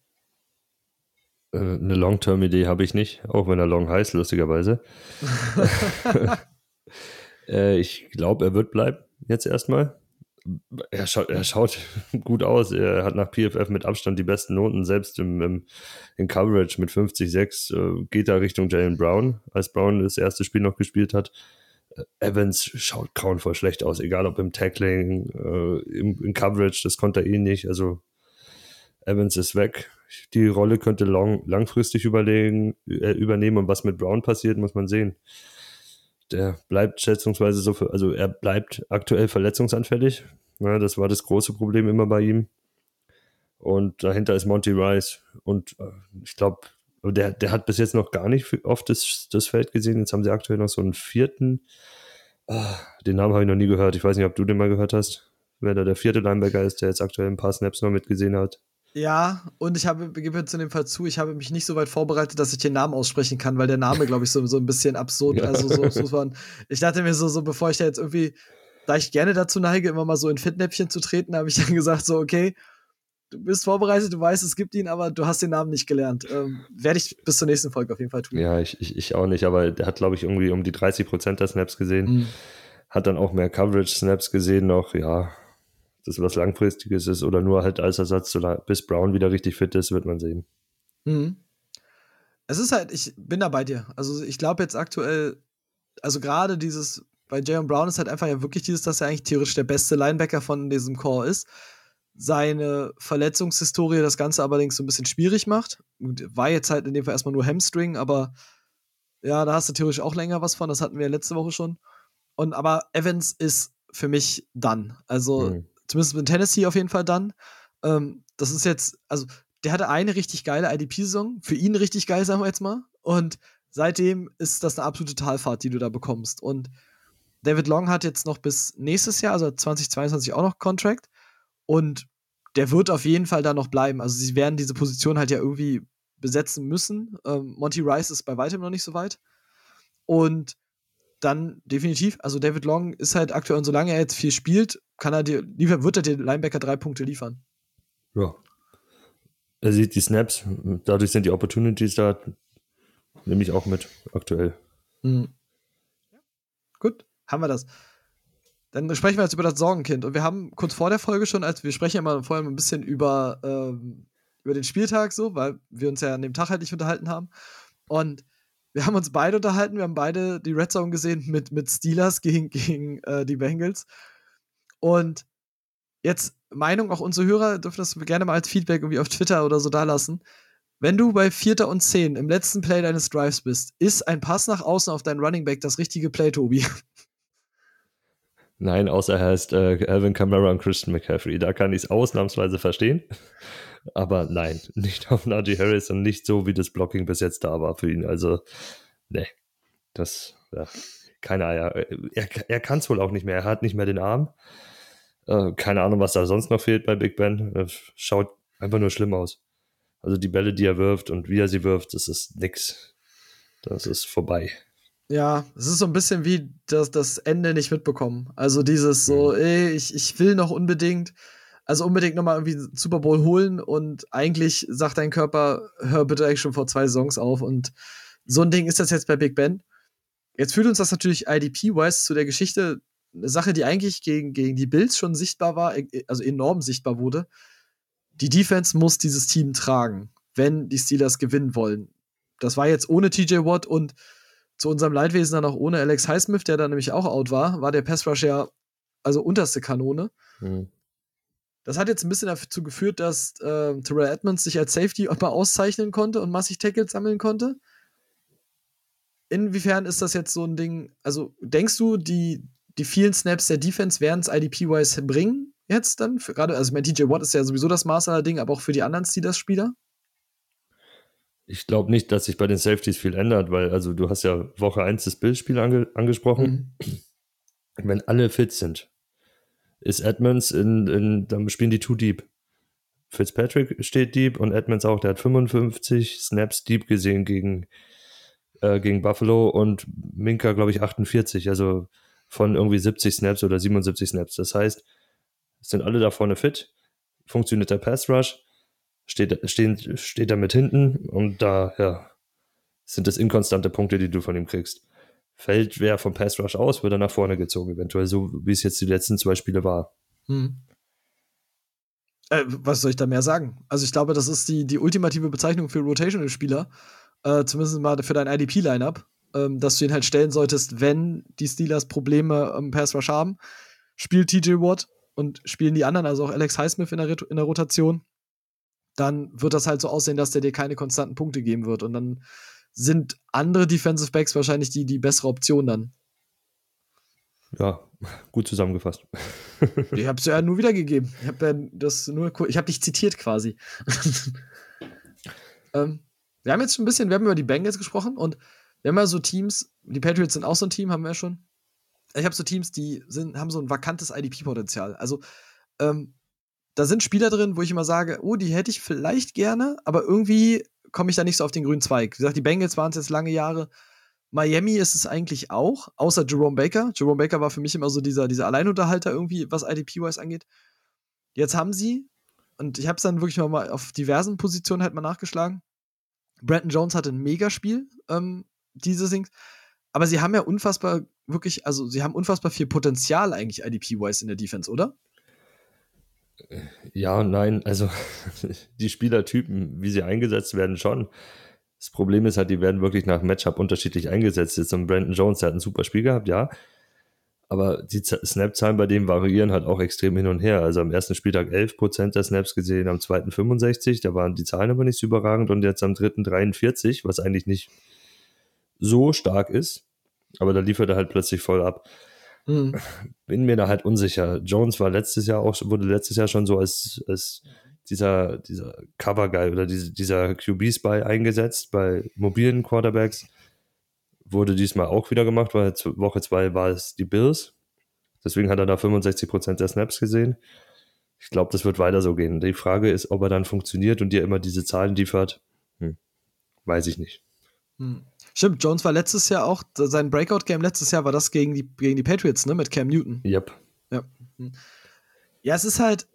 Äh, eine Long-Term-Idee habe ich nicht, auch wenn er Long heißt, lustigerweise. (laughs) äh, ich glaube, er wird bleiben, jetzt erstmal. Er, scha er schaut (laughs) gut aus. Er hat nach PFF mit Abstand die besten Noten, selbst im, im in Coverage mit 50,6 äh, geht er Richtung Jalen Brown, als Brown das erste Spiel noch gespielt hat. Äh, Evans schaut grauenvoll schlecht aus, egal ob im Tackling, äh, im, im Coverage, das konnte er eh nicht. Also Evans ist weg die Rolle könnte Long langfristig überlegen, äh, übernehmen und was mit Brown passiert, muss man sehen. Der bleibt schätzungsweise so, für, also er bleibt aktuell verletzungsanfällig. Ja, das war das große Problem immer bei ihm. Und dahinter ist Monty Rice. Und äh, ich glaube, der, der hat bis jetzt noch gar nicht oft das, das Feld gesehen. Jetzt haben sie aktuell noch so einen vierten. Ah, den Namen habe ich noch nie gehört. Ich weiß nicht, ob du den mal gehört hast. Wer da der vierte Linebacker ist, der jetzt aktuell ein paar Snaps noch mitgesehen hat. Ja, und ich habe, gebe jetzt in dem Fall zu, ich habe mich nicht so weit vorbereitet, dass ich den Namen aussprechen kann, weil der Name, glaube ich, so, so ein bisschen absurd, ja. also so, so von, ich dachte mir so, so, bevor ich da jetzt irgendwie, da ich gerne dazu neige, immer mal so in Fettnäpfchen zu treten, habe ich dann gesagt, so, okay, du bist vorbereitet, du weißt, es gibt ihn, aber du hast den Namen nicht gelernt. Ähm, Werde ich bis zur nächsten Folge auf jeden Fall tun. Ja, ich, ich, ich auch nicht, aber der hat, glaube ich, irgendwie um die 30 Prozent der Snaps gesehen. Mhm. Hat dann auch mehr Coverage-Snaps gesehen noch, ja das was Langfristiges ist oder nur halt als Ersatz, bis Brown wieder richtig fit ist, wird man sehen. Mhm. Es ist halt, ich bin da bei dir. Also ich glaube jetzt aktuell, also gerade dieses, bei Jayon Brown ist halt einfach ja wirklich dieses, dass er eigentlich theoretisch der beste Linebacker von diesem Core ist. Seine Verletzungshistorie das Ganze allerdings so ein bisschen schwierig macht. War jetzt halt in dem Fall erstmal nur Hamstring, aber ja, da hast du theoretisch auch länger was von. Das hatten wir letzte Woche schon. Und aber Evans ist für mich dann. Also mhm. zumindest in Tennessee auf jeden Fall dann. Ähm, das ist jetzt, also der hatte eine richtig geile IDP-Saison, für ihn richtig geil, sagen wir jetzt mal. Und seitdem ist das eine absolute Talfahrt, die du da bekommst. Und David Long hat jetzt noch bis nächstes Jahr, also 2022 auch noch Contract. Und der wird auf jeden Fall da noch bleiben. Also sie werden diese Position halt ja irgendwie besetzen müssen. Ähm, Monty Rice ist bei weitem noch nicht so weit. Und dann definitiv, also David Long ist halt aktuell, und solange er jetzt viel spielt, kann er dir, wird er dir Linebacker drei Punkte liefern. Ja, er sieht die Snaps, dadurch sind die Opportunities da, nehme ich auch mit aktuell. Mhm. Gut, haben wir das. Dann sprechen wir jetzt über das Sorgenkind. Und wir haben kurz vor der Folge schon, als wir sprechen ja immer vorher ein bisschen über, ähm, über den Spieltag so, weil wir uns ja an dem Tag halt nicht unterhalten haben. Und wir haben uns beide unterhalten, wir haben beide die Red Zone gesehen mit, mit Steelers gegen, gegen äh, die Bengals. Und jetzt Meinung, auch unsere Hörer dürfen das gerne mal als Feedback irgendwie auf Twitter oder so da lassen. Wenn du bei Vierter und Zehn im letzten Play deines Drives bist, ist ein Pass nach außen auf deinen Running Back das richtige Play, Tobi? Nein, außer er heißt äh, Alvin Kamara und Christian McCaffrey. Da kann ich es ausnahmsweise verstehen. Aber nein, (laughs) nicht auf Najee Harris und nicht so, wie das Blocking bis jetzt da war für ihn. Also, ne, das, ja, keine Ahnung. Er, er kann es wohl auch nicht mehr. Er hat nicht mehr den Arm. Äh, keine Ahnung, was da sonst noch fehlt bei Big Ben. Äh, schaut einfach nur schlimm aus. Also die Bälle, die er wirft und wie er sie wirft, das ist nix. Das ist vorbei. Ja, es ist so ein bisschen wie das, das Ende nicht mitbekommen. Also dieses so, mhm. ey, ich, ich will noch unbedingt, also unbedingt nochmal irgendwie Super Bowl holen und eigentlich sagt dein Körper, hör bitte eigentlich schon vor zwei Songs auf und so ein Ding ist das jetzt bei Big Ben. Jetzt führt uns das natürlich IDP-wise zu der Geschichte, eine Sache, die eigentlich gegen, gegen die Bills schon sichtbar war, äh, also enorm sichtbar wurde. Die Defense muss dieses Team tragen, wenn die Steelers gewinnen wollen. Das war jetzt ohne TJ Watt und zu unserem Leidwesen dann auch ohne Alex Highsmith, der dann nämlich auch out war, war der Pass Rush ja also unterste Kanone. Mhm. Das hat jetzt ein bisschen dazu geführt, dass äh, Terrell Edmonds sich als Safety mal auszeichnen konnte und massig Tackles sammeln konnte. Inwiefern ist das jetzt so ein Ding? Also denkst du, die, die vielen Snaps der Defense werden es IDP-wise bringen jetzt dann? Gerade, also mein DJ Watt ist ja sowieso das Maß aller Dinge, aber auch für die anderen Steelers-Spieler? Ich glaube nicht, dass sich bei den Safeties viel ändert, weil also du hast ja Woche 1 das Bildspiel ange angesprochen. Mhm. Wenn alle fit sind, ist Edmonds in, in, dann spielen die Two Deep. Fitzpatrick steht Deep und Edmonds auch, der hat 55 Snaps Deep gesehen gegen, äh, gegen Buffalo und Minka, glaube ich, 48. Also von irgendwie 70 Snaps oder 77 Snaps. Das heißt, sind alle da vorne fit, funktioniert der Pass Rush, steht, steht er mit hinten und da ja, sind das inkonstante Punkte, die du von ihm kriegst. Fällt wer vom Pass Rush aus, wird er nach vorne gezogen, eventuell so, wie es jetzt die letzten zwei Spiele war. Hm. Äh, was soll ich da mehr sagen? Also ich glaube, das ist die, die ultimative Bezeichnung für Rotational-Spieler, äh, zumindest mal für dein IDP-Lineup ähm, dass du ihn halt stellen solltest, wenn die Steelers Probleme im Pass Rush haben. Spielt TJ Watt und spielen die anderen, also auch Alex Highsmith in der, in der Rotation, dann wird das halt so aussehen, dass der dir keine konstanten Punkte geben wird. Und dann sind andere Defensive Backs wahrscheinlich die, die bessere Option dann. Ja, gut zusammengefasst. (laughs) ich hab's ja nur wiedergegeben. Ich habe ja das nur, ich habe dich zitiert quasi. (laughs) ähm, wir haben jetzt schon ein bisschen, wir haben über die Bengals gesprochen und wir haben ja so Teams, die Patriots sind auch so ein Team, haben wir ja schon. Ich habe so Teams, die sind, haben so ein vakantes IDP-Potenzial. Also, ähm, da sind Spieler drin, wo ich immer sage, oh, die hätte ich vielleicht gerne, aber irgendwie komme ich da nicht so auf den grünen Zweig. Wie gesagt, die Bengals waren es jetzt lange Jahre. Miami ist es eigentlich auch, außer Jerome Baker. Jerome Baker war für mich immer so dieser, dieser Alleinunterhalter irgendwie, was IDP-wise angeht. Jetzt haben sie, und ich habe es dann wirklich mal auf diversen Positionen halt mal nachgeschlagen. Brandon Jones hatte ein Megaspiel ähm, diese Things. Aber sie haben ja unfassbar, wirklich, also sie haben unfassbar viel Potenzial eigentlich IDP-wise in der Defense, oder? Ja und nein. Also (laughs) die Spielertypen, wie sie eingesetzt werden, schon. Das Problem ist halt, die werden wirklich nach Matchup unterschiedlich eingesetzt. Jetzt ein Brandon Jones, der hat ein super Spiel gehabt, ja. Aber die Snap-Zahlen bei dem variieren halt auch extrem hin und her. Also am ersten Spieltag 11% der Snaps gesehen, am zweiten 65, da waren die Zahlen aber nicht so überragend und jetzt am dritten 43, was eigentlich nicht so stark ist. Aber da liefert er halt plötzlich voll ab. Mhm. (laughs) Bin mir da halt unsicher. Jones war letztes Jahr auch, wurde letztes Jahr schon so als, als dieser, dieser Cover-Guy oder diese, dieser QB-Spy eingesetzt bei mobilen Quarterbacks. Wurde diesmal auch wieder gemacht, weil Woche 2 war es die Bills. Deswegen hat er da 65% der Snaps gesehen. Ich glaube, das wird weiter so gehen. Die Frage ist, ob er dann funktioniert und dir immer diese Zahlen liefert. Hm. Weiß ich nicht. Hm. Stimmt, Jones war letztes Jahr auch, sein Breakout-Game letztes Jahr war das gegen die, gegen die Patriots, ne, mit Cam Newton. Yep. Ja. Hm. Ja, es ist halt,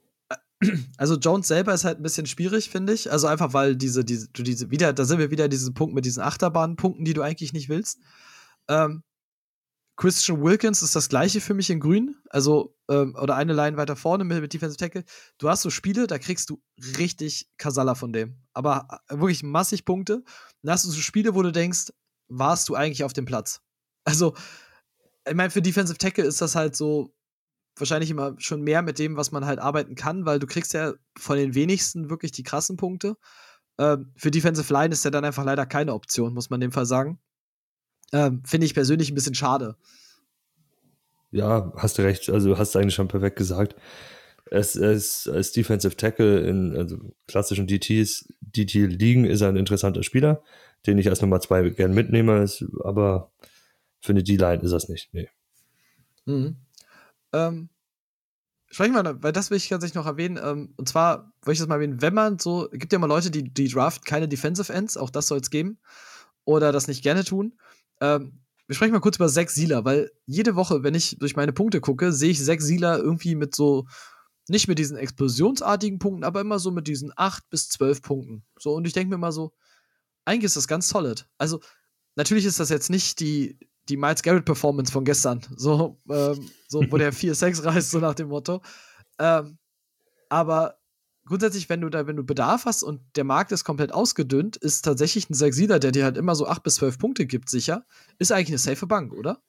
(clears throat) also Jones selber ist halt ein bisschen schwierig, finde ich. Also einfach, weil diese, diese, du diese, wieder, da sind wir wieder diesen Punkt mit diesen Achterbahnpunkten, die du eigentlich nicht willst. Ähm, Christian Wilkins ist das gleiche für mich in Grün. Also, ähm, oder eine Line weiter vorne mit, mit Defensive Tackle. Du hast so Spiele, da kriegst du richtig Kasala von dem. Aber äh, wirklich massig Punkte. Dann hast du so Spiele, wo du denkst, warst du eigentlich auf dem Platz? Also, ich meine, für Defensive Tackle ist das halt so, wahrscheinlich immer schon mehr mit dem, was man halt arbeiten kann, weil du kriegst ja von den wenigsten wirklich die krassen Punkte. Ähm, für Defensive Line ist ja dann einfach leider keine Option, muss man in dem Fall sagen. Ähm, Finde ich persönlich ein bisschen schade. Ja, hast du recht. Also hast du eigentlich schon perfekt gesagt. Es ist als Defensive Tackle in also klassischen DTs, DT-Ligen ist er ein interessanter Spieler, den ich als Nummer zwei gern mitnehme, ist, aber für eine D-Line ist das nicht. Nee. Mhm. Ähm, sprechen wir, weil das will ich tatsächlich noch erwähnen. Ähm, und zwar wollte ich das mal erwähnen, wenn man so, gibt ja mal Leute, die, die draften keine Defensive Ends, auch das soll es geben, oder das nicht gerne tun. Ähm, wir sprechen mal kurz über Zack Sieler, weil jede Woche, wenn ich durch meine Punkte gucke, sehe ich Zack Sieler irgendwie mit so, nicht mit diesen explosionsartigen Punkten, aber immer so mit diesen 8 bis 12 Punkten. So, und ich denke mir mal so, eigentlich ist das ganz solid. Also, natürlich ist das jetzt nicht die, die Miles Garrett Performance von gestern, so, ähm, so wo der (laughs) 4-6 reißt, so nach dem Motto. Ähm, aber grundsätzlich, wenn du da, wenn du Bedarf hast und der Markt ist komplett ausgedünnt, ist tatsächlich ein Sechsieder, der dir halt immer so 8 bis 12 Punkte gibt, sicher, ist eigentlich eine safe Bank, oder?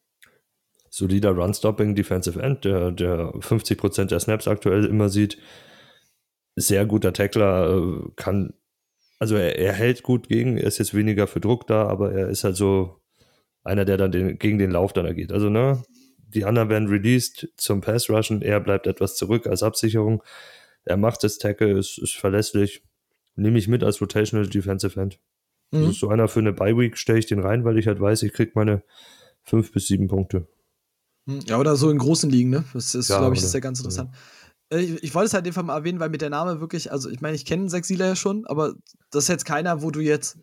Solider Run-Stopping Defensive End, der, der 50% der Snaps aktuell immer sieht. Sehr guter Tackler, äh, kann, also er, er hält gut gegen, er ist jetzt weniger für Druck da, aber er ist halt so einer, der dann den, gegen den Lauf dann agiert. Also, ne, die anderen werden released zum Pass Rushen, er bleibt etwas zurück als Absicherung. Er macht das Tackle, ist, ist verlässlich. Nehme ich mit als Rotational Defensive End. Mhm. Das ist so einer für eine Bye Week, stelle ich den rein, weil ich halt weiß, ich kriege meine fünf bis sieben Punkte. Hm, ja, oder so in großen Ligen, ne? Das ist, ja, glaube ich, ist ja ganz interessant. Ja. Äh, ich, ich, wollte es halt einfach mal erwähnen, weil mit der Name wirklich, also ich meine, ich kenne Sexila ja schon, aber das ist jetzt keiner, wo du jetzt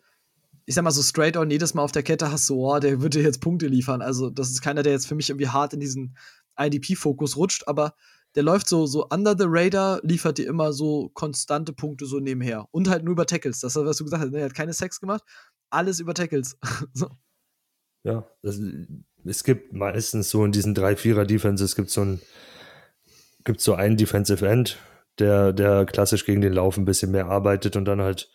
ich sag mal so straight on jedes Mal auf der Kette hast, so, oh, der würde jetzt Punkte liefern. Also, das ist keiner, der jetzt für mich irgendwie hart in diesen IDP-Fokus rutscht, aber der läuft so, so under the radar, liefert dir immer so konstante Punkte so nebenher. Und halt nur über Tackles. Das ist, was du gesagt hast. Ne? Er hat keine Sex gemacht, alles über Tackles. (laughs) so. Ja, das, es gibt meistens so in diesen 3-4er-Defenses gibt so ein gibt so einen Defensive End, der, der klassisch gegen den Lauf ein bisschen mehr arbeitet und dann halt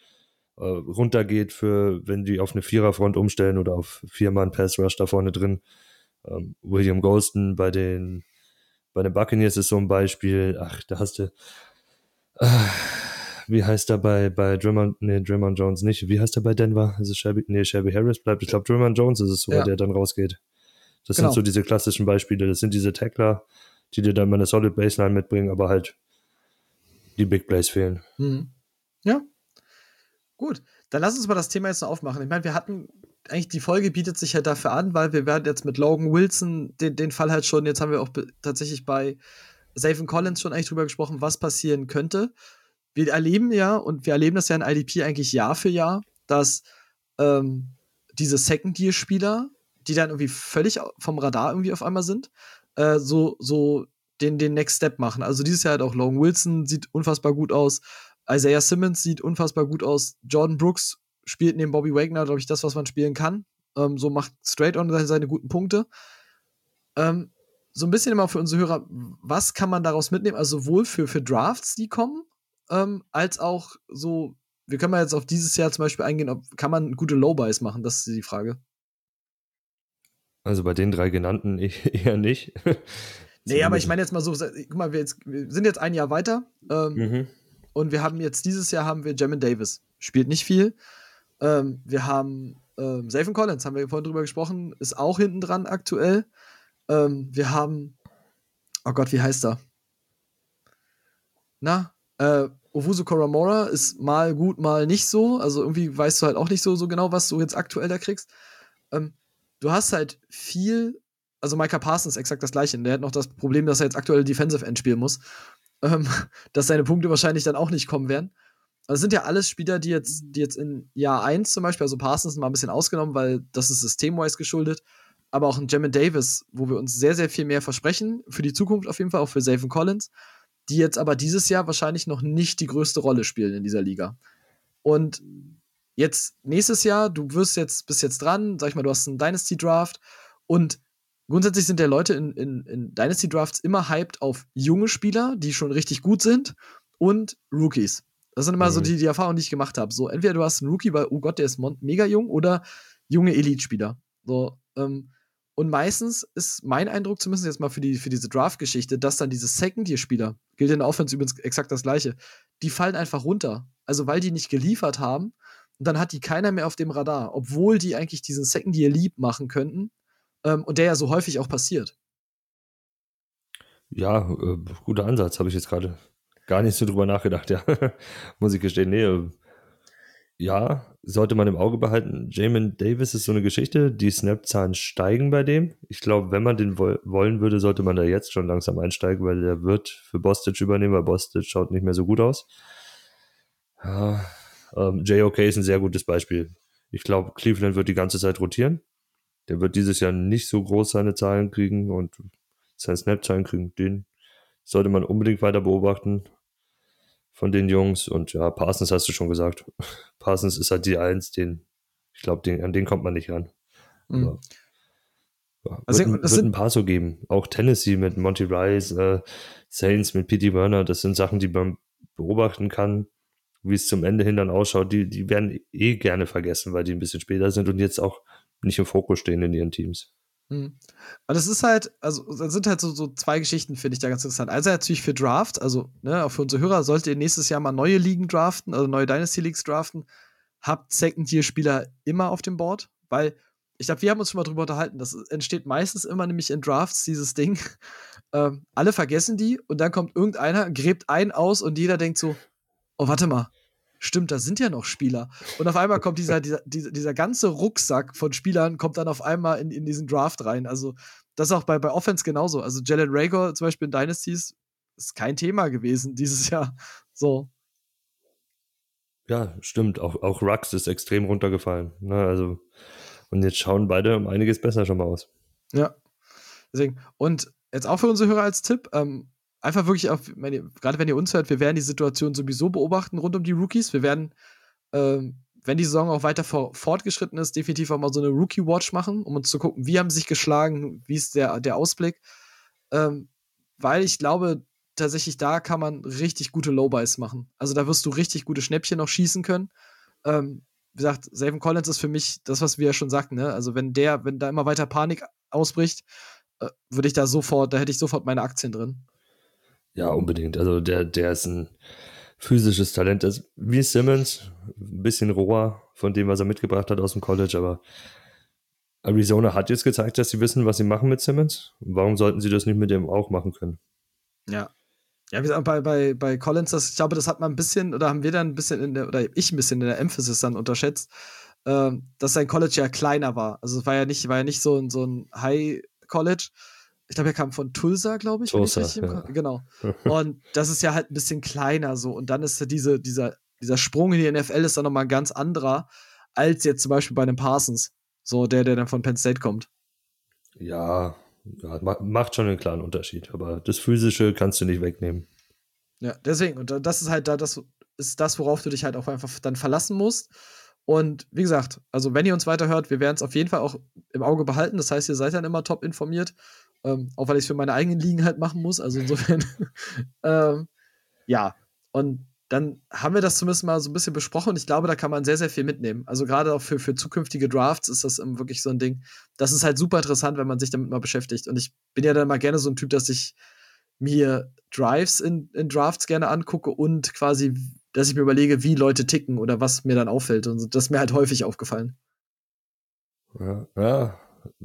äh, runtergeht für, wenn die auf eine Viererfront umstellen oder auf Viermann Pass Rush da vorne drin. Ähm, William Golston bei den bei den Buccaneers ist so ein Beispiel. Ach, da hast du äh, wie heißt er bei bei Drummond, nee, Drummond Jones nicht. Wie heißt er bei Denver? Ist es Shelby, nee, Shelby Harris bleibt. Ich glaube, Drummond Jones ist es so, ja. der dann rausgeht. Das genau. sind so diese klassischen Beispiele. Das sind diese Tackler, die dir dann mal eine Solid Baseline mitbringen, aber halt die Big Plays fehlen. Mhm. Ja, Gut, dann lass uns mal das Thema jetzt noch aufmachen. Ich meine, wir hatten eigentlich die Folge bietet sich halt dafür an, weil wir werden jetzt mit Logan Wilson den, den Fall halt schon, jetzt haben wir auch tatsächlich bei Safen Collins schon eigentlich drüber gesprochen, was passieren könnte. Wir erleben ja, und wir erleben das ja in IDP eigentlich Jahr für Jahr, dass ähm, diese Second-Year-Spieler, die dann irgendwie völlig vom Radar irgendwie auf einmal sind, äh, so, so den, den Next Step machen. Also dieses Jahr halt auch Logan Wilson sieht unfassbar gut aus. Isaiah Simmons sieht unfassbar gut aus. Jordan Brooks spielt neben Bobby Wagner, glaube ich, das, was man spielen kann. Ähm, so macht straight on seine, seine guten Punkte. Ähm, so ein bisschen immer für unsere Hörer, was kann man daraus mitnehmen? Also sowohl für, für Drafts, die kommen, ähm, als auch so, wir können mal jetzt auf dieses Jahr zum Beispiel eingehen, ob, kann man gute Low-Buys machen? Das ist die Frage. Also bei den drei genannten (laughs) eher nicht. (laughs) nee, aber ich meine jetzt mal so, guck mal, wir, jetzt, wir sind jetzt ein Jahr weiter ähm, mhm. und wir haben jetzt dieses Jahr haben wir Jamin Davis. Spielt nicht viel. Ähm, wir haben ähm, Safen Collins, haben wir vorhin drüber gesprochen, ist auch hinten dran aktuell. Ähm, wir haben, oh Gott, wie heißt er? Na, äh, Owusu Koramora ist mal gut, mal nicht so. Also irgendwie weißt du halt auch nicht so, so genau, was du jetzt aktuell da kriegst. Ähm, du hast halt viel, also Micah Parsons exakt das gleiche. Der hat noch das Problem, dass er jetzt aktuell Defensive End spielen muss. (laughs) Ähm, dass seine Punkte wahrscheinlich dann auch nicht kommen werden. Das sind ja alles Spieler, die jetzt, die jetzt in Jahr 1 zum Beispiel, also Parsons mal ein bisschen ausgenommen, weil das ist systemwise geschuldet, aber auch ein Jamin Davis, wo wir uns sehr, sehr viel mehr versprechen, für die Zukunft auf jeden Fall, auch für Safen Collins, die jetzt aber dieses Jahr wahrscheinlich noch nicht die größte Rolle spielen in dieser Liga. Und jetzt nächstes Jahr, du wirst jetzt, bist jetzt dran, sag ich mal, du hast einen Dynasty Draft und grundsätzlich sind ja Leute in, in, in Dynasty Drafts immer hyped auf junge Spieler, die schon richtig gut sind und Rookies. Das sind immer mhm. so die, die Erfahrungen, die ich gemacht habe. So, entweder du hast einen Rookie, weil, oh Gott, der ist mega jung, oder junge Elite-Spieler. So, ähm, und meistens ist mein Eindruck, zumindest jetzt mal für, die, für diese Draft-Geschichte, dass dann diese Second-Year-Spieler, gilt in der Offense übrigens exakt das Gleiche, die fallen einfach runter. Also, weil die nicht geliefert haben. Und dann hat die keiner mehr auf dem Radar, obwohl die eigentlich diesen Second-Year-Leap machen könnten. Ähm, und der ja so häufig auch passiert. Ja, äh, guter Ansatz, habe ich jetzt gerade gar nicht so drüber nachgedacht, (laughs) ja. Muss ich gestehen. Nee, äh, ja, sollte man im Auge behalten. Jamin Davis ist so eine Geschichte. Die Snap-Zahlen steigen bei dem. Ich glaube, wenn man den wollen würde, sollte man da jetzt schon langsam einsteigen, weil der wird für Bostic übernehmen, weil Bostic schaut nicht mehr so gut aus. Ja, ähm, JOK ist ein sehr gutes Beispiel. Ich glaube, Cleveland wird die ganze Zeit rotieren. Der wird dieses Jahr nicht so groß seine Zahlen kriegen und seine Snap-Zahlen kriegen. Den sollte man unbedingt weiter beobachten von den Jungs. Und ja, Parsons hast du schon gesagt. (laughs) Parsons ist halt die Eins, den, ich glaube, an den kommt man nicht ran. Mhm. Aber, ja, also, wird, wird ein paar so geben. Auch Tennessee mit Monty Rice, äh, Saints mit P.T. Werner, das sind Sachen, die man beobachten kann, wie es zum Ende hin dann ausschaut. Die, die werden eh gerne vergessen, weil die ein bisschen später sind und jetzt auch nicht im Fokus stehen in ihren Teams. Mhm. Aber das ist halt, also das sind halt so, so zwei Geschichten, finde ich da ganz interessant. Also natürlich für Draft, also ne, auch für unsere Hörer, solltet ihr nächstes Jahr mal neue Ligen draften, also neue Dynasty Leagues draften, habt Second-Tier-Spieler immer auf dem Board, weil ich glaube, wir haben uns schon mal drüber unterhalten. Das entsteht meistens immer nämlich in Drafts, dieses Ding. (laughs) Ähm, alle vergessen die und dann kommt irgendeiner, gräbt einen aus und jeder denkt so: Oh, warte mal, stimmt, da sind ja noch Spieler. Und auf einmal kommt dieser, dieser, dieser, dieser ganze Rucksack von Spielern, kommt dann auf einmal in, in diesen Draft rein. Also, das ist auch bei, bei Offense genauso. Also, Jalen Rager zum Beispiel in Dynasties ist kein Thema gewesen (laughs) dieses Jahr. So. Ja, stimmt. Auch, auch Rux ist extrem runtergefallen. Ne? Also, und jetzt schauen beide um einiges besser schon mal aus. Ja. Deswegen. Und jetzt auch für unsere Hörer als Tipp, ähm, einfach wirklich auf, gerade wenn ihr uns hört, wir werden die Situation sowieso beobachten rund um die Rookies. Wir werden, ähm, wenn die Saison auch weiter vor, fortgeschritten ist, definitiv auch mal so eine Rookie-Watch machen, um uns zu gucken, wie haben sie sich geschlagen, wie ist der, der Ausblick. Ähm, weil ich glaube, tatsächlich da kann man richtig gute Low-Buys machen. Also da wirst du richtig gute Schnäppchen noch schießen können. Ähm, wie gesagt, Savin Collins ist für mich das, was wir ja schon sagten, ne? Also wenn der, wenn da immer weiter Panik ausbricht, äh, würde ich da sofort, da hätte ich sofort meine Aktien drin. Ja, unbedingt. Also der, der ist ein physisches Talent. Das ist wie Simmons, ein bisschen roher von dem, was er mitgebracht hat aus dem College, aber Arizona hat jetzt gezeigt, dass sie wissen, was sie machen mit Simmons. Warum sollten sie das nicht mit dem auch machen können? Ja. Ja, wie gesagt, bei, bei, bei Collins, das, ich glaube, das hat man ein bisschen, oder haben wir dann ein bisschen in der, oder ich ein bisschen in der Emphasis dann unterschätzt, äh, dass sein College ja kleiner war. Also es war ja nicht, war ja nicht so so ein High College, ich glaube, er kam von Tulsa, glaube ich. Tulsa, ich ja. Genau. (laughs) Und das ist ja halt ein bisschen kleiner so. Und dann ist ja diese, dieser, dieser Sprung in die NFL ist dann nochmal ein ganz anderer, als jetzt zum Beispiel bei einem Parsons. So der, der dann von Penn State kommt. Ja, ja macht schon einen klaren Unterschied. Aber das Physische kannst du nicht wegnehmen. Ja, deswegen. Und das ist halt da, das ist das, worauf du dich halt auch einfach dann verlassen musst. Und wie gesagt, also wenn ihr uns weiterhört, wir werden es auf jeden Fall auch im Auge behalten. Das heißt, ihr seid dann immer top informiert. Ähm, auch weil ich es für meine eigenen Ligen halt machen muss. Also insofern, (laughs) ähm, ja. Und dann haben wir das zumindest mal so ein bisschen besprochen und ich glaube, da kann man sehr, sehr viel mitnehmen. Also gerade auch für, für zukünftige Drafts ist das wirklich so ein Ding. Das ist halt super interessant, wenn man sich damit mal beschäftigt. Und ich bin ja dann mal gerne so ein Typ, dass ich mir Drives in, in Drafts gerne angucke und quasi, dass ich mir überlege, wie Leute ticken oder was mir dann auffällt. Und das ist mir halt häufig aufgefallen. Ja, ja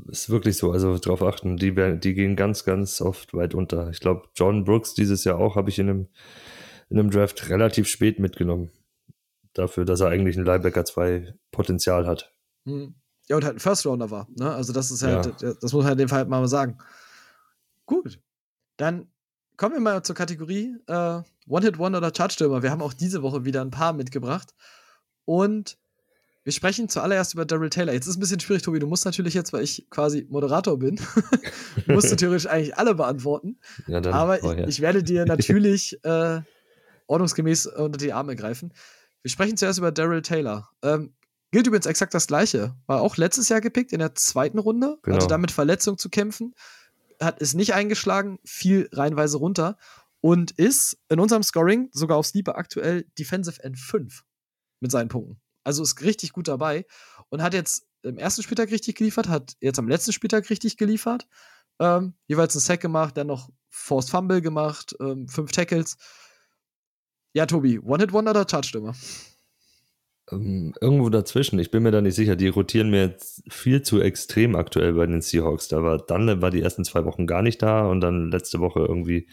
ist wirklich so. Also darauf achten, die, die gehen ganz, ganz oft weit unter. Ich glaube, John Brooks dieses Jahr auch habe ich in einem in einem Draft relativ spät mitgenommen. Dafür, dass er eigentlich ein Linebacker 2 Potenzial hat. Hm. Ja, und halt ein First Rounder war. Ne? Also, das ist halt, ja. das muss man in dem Fall halt mal sagen. Gut. Dann kommen wir mal zur Kategorie äh, One-Hit-One oder Charge-Stürmer. Wir haben auch diese Woche wieder ein paar mitgebracht. Und wir sprechen zuallererst über Daryl Taylor. Jetzt ist es ein bisschen schwierig, Tobi. Du musst natürlich jetzt, weil ich quasi Moderator bin, (laughs) musst du (laughs) theoretisch eigentlich alle beantworten. Ja, Aber oh, ja. ich, ich, werde dir (laughs) natürlich äh, ordnungsgemäß unter die Arme greifen. Wir sprechen zuerst über Daryl Taylor. Ähm, gilt übrigens exakt das Gleiche. War auch letztes Jahr gepickt in der zweiten Runde, genau. hatte damit Verletzung zu kämpfen, hat es nicht eingeschlagen, fiel reinweise runter und ist in unserem Scoring sogar auf Sleeper aktuell Defensive End 5 mit seinen Punkten. Also ist richtig gut dabei und hat jetzt im ersten Spieltag richtig geliefert, hat jetzt am letzten Spieltag richtig geliefert. Ähm, jeweils einen Sack gemacht, dann noch Forced Fumble gemacht, ähm, fünf Tackles. Ja, Tobi, One-Hit-Wonder oder Charge-Stürmer? Ähm, irgendwo dazwischen. Ich bin mir da nicht sicher. Die rotieren mir jetzt viel zu extrem aktuell bei den Seahawks. Da war dann war die ersten zwei Wochen gar nicht da und dann letzte Woche irgendwie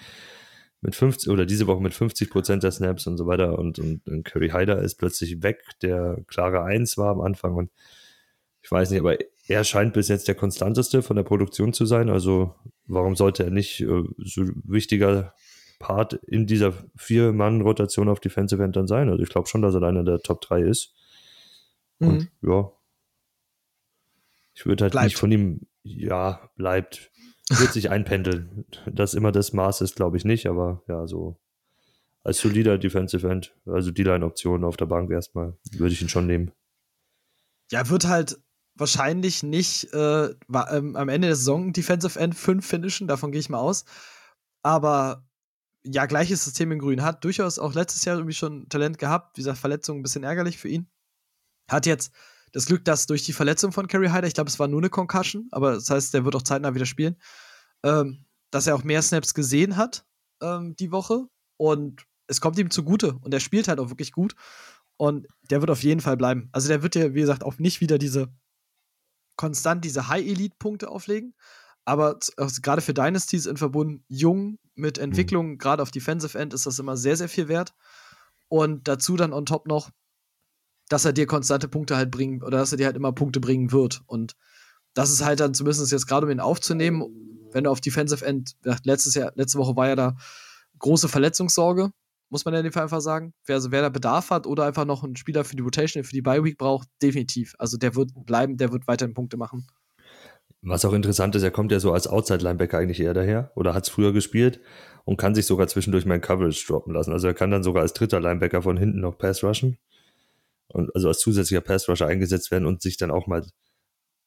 mit 50 oder diese Woche mit 50 Prozent der Snaps und so weiter und, und, und Curry Hyder ist plötzlich weg, der klare Eins war am Anfang und ich weiß nicht, aber er scheint bis jetzt der konstanteste von der Produktion zu sein. Also warum sollte er nicht äh, so wichtiger Part in dieser Vier-Mann-Rotation auf Defensive End dann sein. Also ich glaube schon, dass er einer der Top 3 ist. Mhm. Und ja. Ich würde halt bleibt. nicht von ihm, ja, bleibt. Wird sich einpendeln. Das immer das Maß ist, glaube ich nicht, aber ja, so als solider Defensive End, also die Line-Option auf der Bank erstmal, würde ich ihn schon nehmen. Ja, wird halt wahrscheinlich nicht äh, ähm, am Ende der Saison Defensive End 5 finishen, davon gehe ich mal aus. Aber ja, gleiches System in Grün. Hat durchaus auch letztes Jahr irgendwie schon Talent gehabt. Wie gesagt, Verletzung ein bisschen ärgerlich für ihn. Hat jetzt das Glück, dass durch die Verletzung von Kerry Hyder, ich glaube, es war nur eine Concussion, aber das heißt, der wird auch zeitnah wieder spielen, ähm, dass er auch mehr Snaps gesehen hat ähm, die Woche. Und es kommt ihm zugute. Und er spielt halt auch wirklich gut. Und der wird auf jeden Fall bleiben. Also der wird ja, wie gesagt, auch nicht wieder diese konstant diese High-Elite-Punkte auflegen. Aber also gerade für Dynasties in Verbund jung mit mhm. Entwicklung, mhm. gerade auf Defensive End, ist das immer sehr, sehr viel wert. Und dazu dann on top noch, dass er dir konstante Punkte halt bringen oder dass er dir halt immer Punkte bringen wird. Und das ist halt dann zumindest jetzt gerade, um ihn aufzunehmen, wenn du auf Defensive End, letztes Jahr, letzte Woche war ja da große Verletzungssorge, muss man ja in dem Fall einfach sagen. Wer, also wer da Bedarf hat oder einfach noch einen Spieler für die Rotation, für die Bye Week braucht, definitiv. Also der wird bleiben, der wird weiterhin Punkte machen. Was auch interessant ist, er kommt ja so als Outside-Linebacker eigentlich eher daher oder hat es früher gespielt und kann sich sogar zwischendurch mein Coverage droppen lassen. Also er kann dann sogar als dritter Linebacker von hinten noch Pass rushen und also als zusätzlicher Pass Rusher eingesetzt werden und sich dann auch mal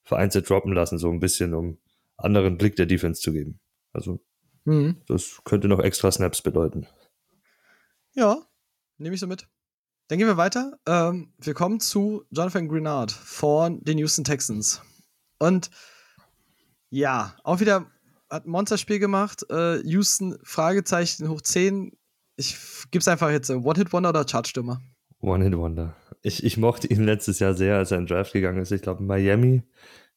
vereinzelt droppen lassen, so ein bisschen, um anderen Blick der Defense zu geben. Also mhm. das könnte noch extra Snaps bedeuten. Ja, nehme ich so mit. Dann gehen wir weiter. Ähm, wir kommen zu Jonathan Grenard von den Houston Texans. Und ja, auch wieder hat ein Monsterspiel gemacht. Äh, Houston, Fragezeichen hoch 10. Ich gib's einfach jetzt. One-Hit-Wonder oder Chartstürmer? One-Hit-Wonder. Ich, ich mochte ihn letztes Jahr sehr, als er in Draft gegangen ist. Ich glaube, Miami.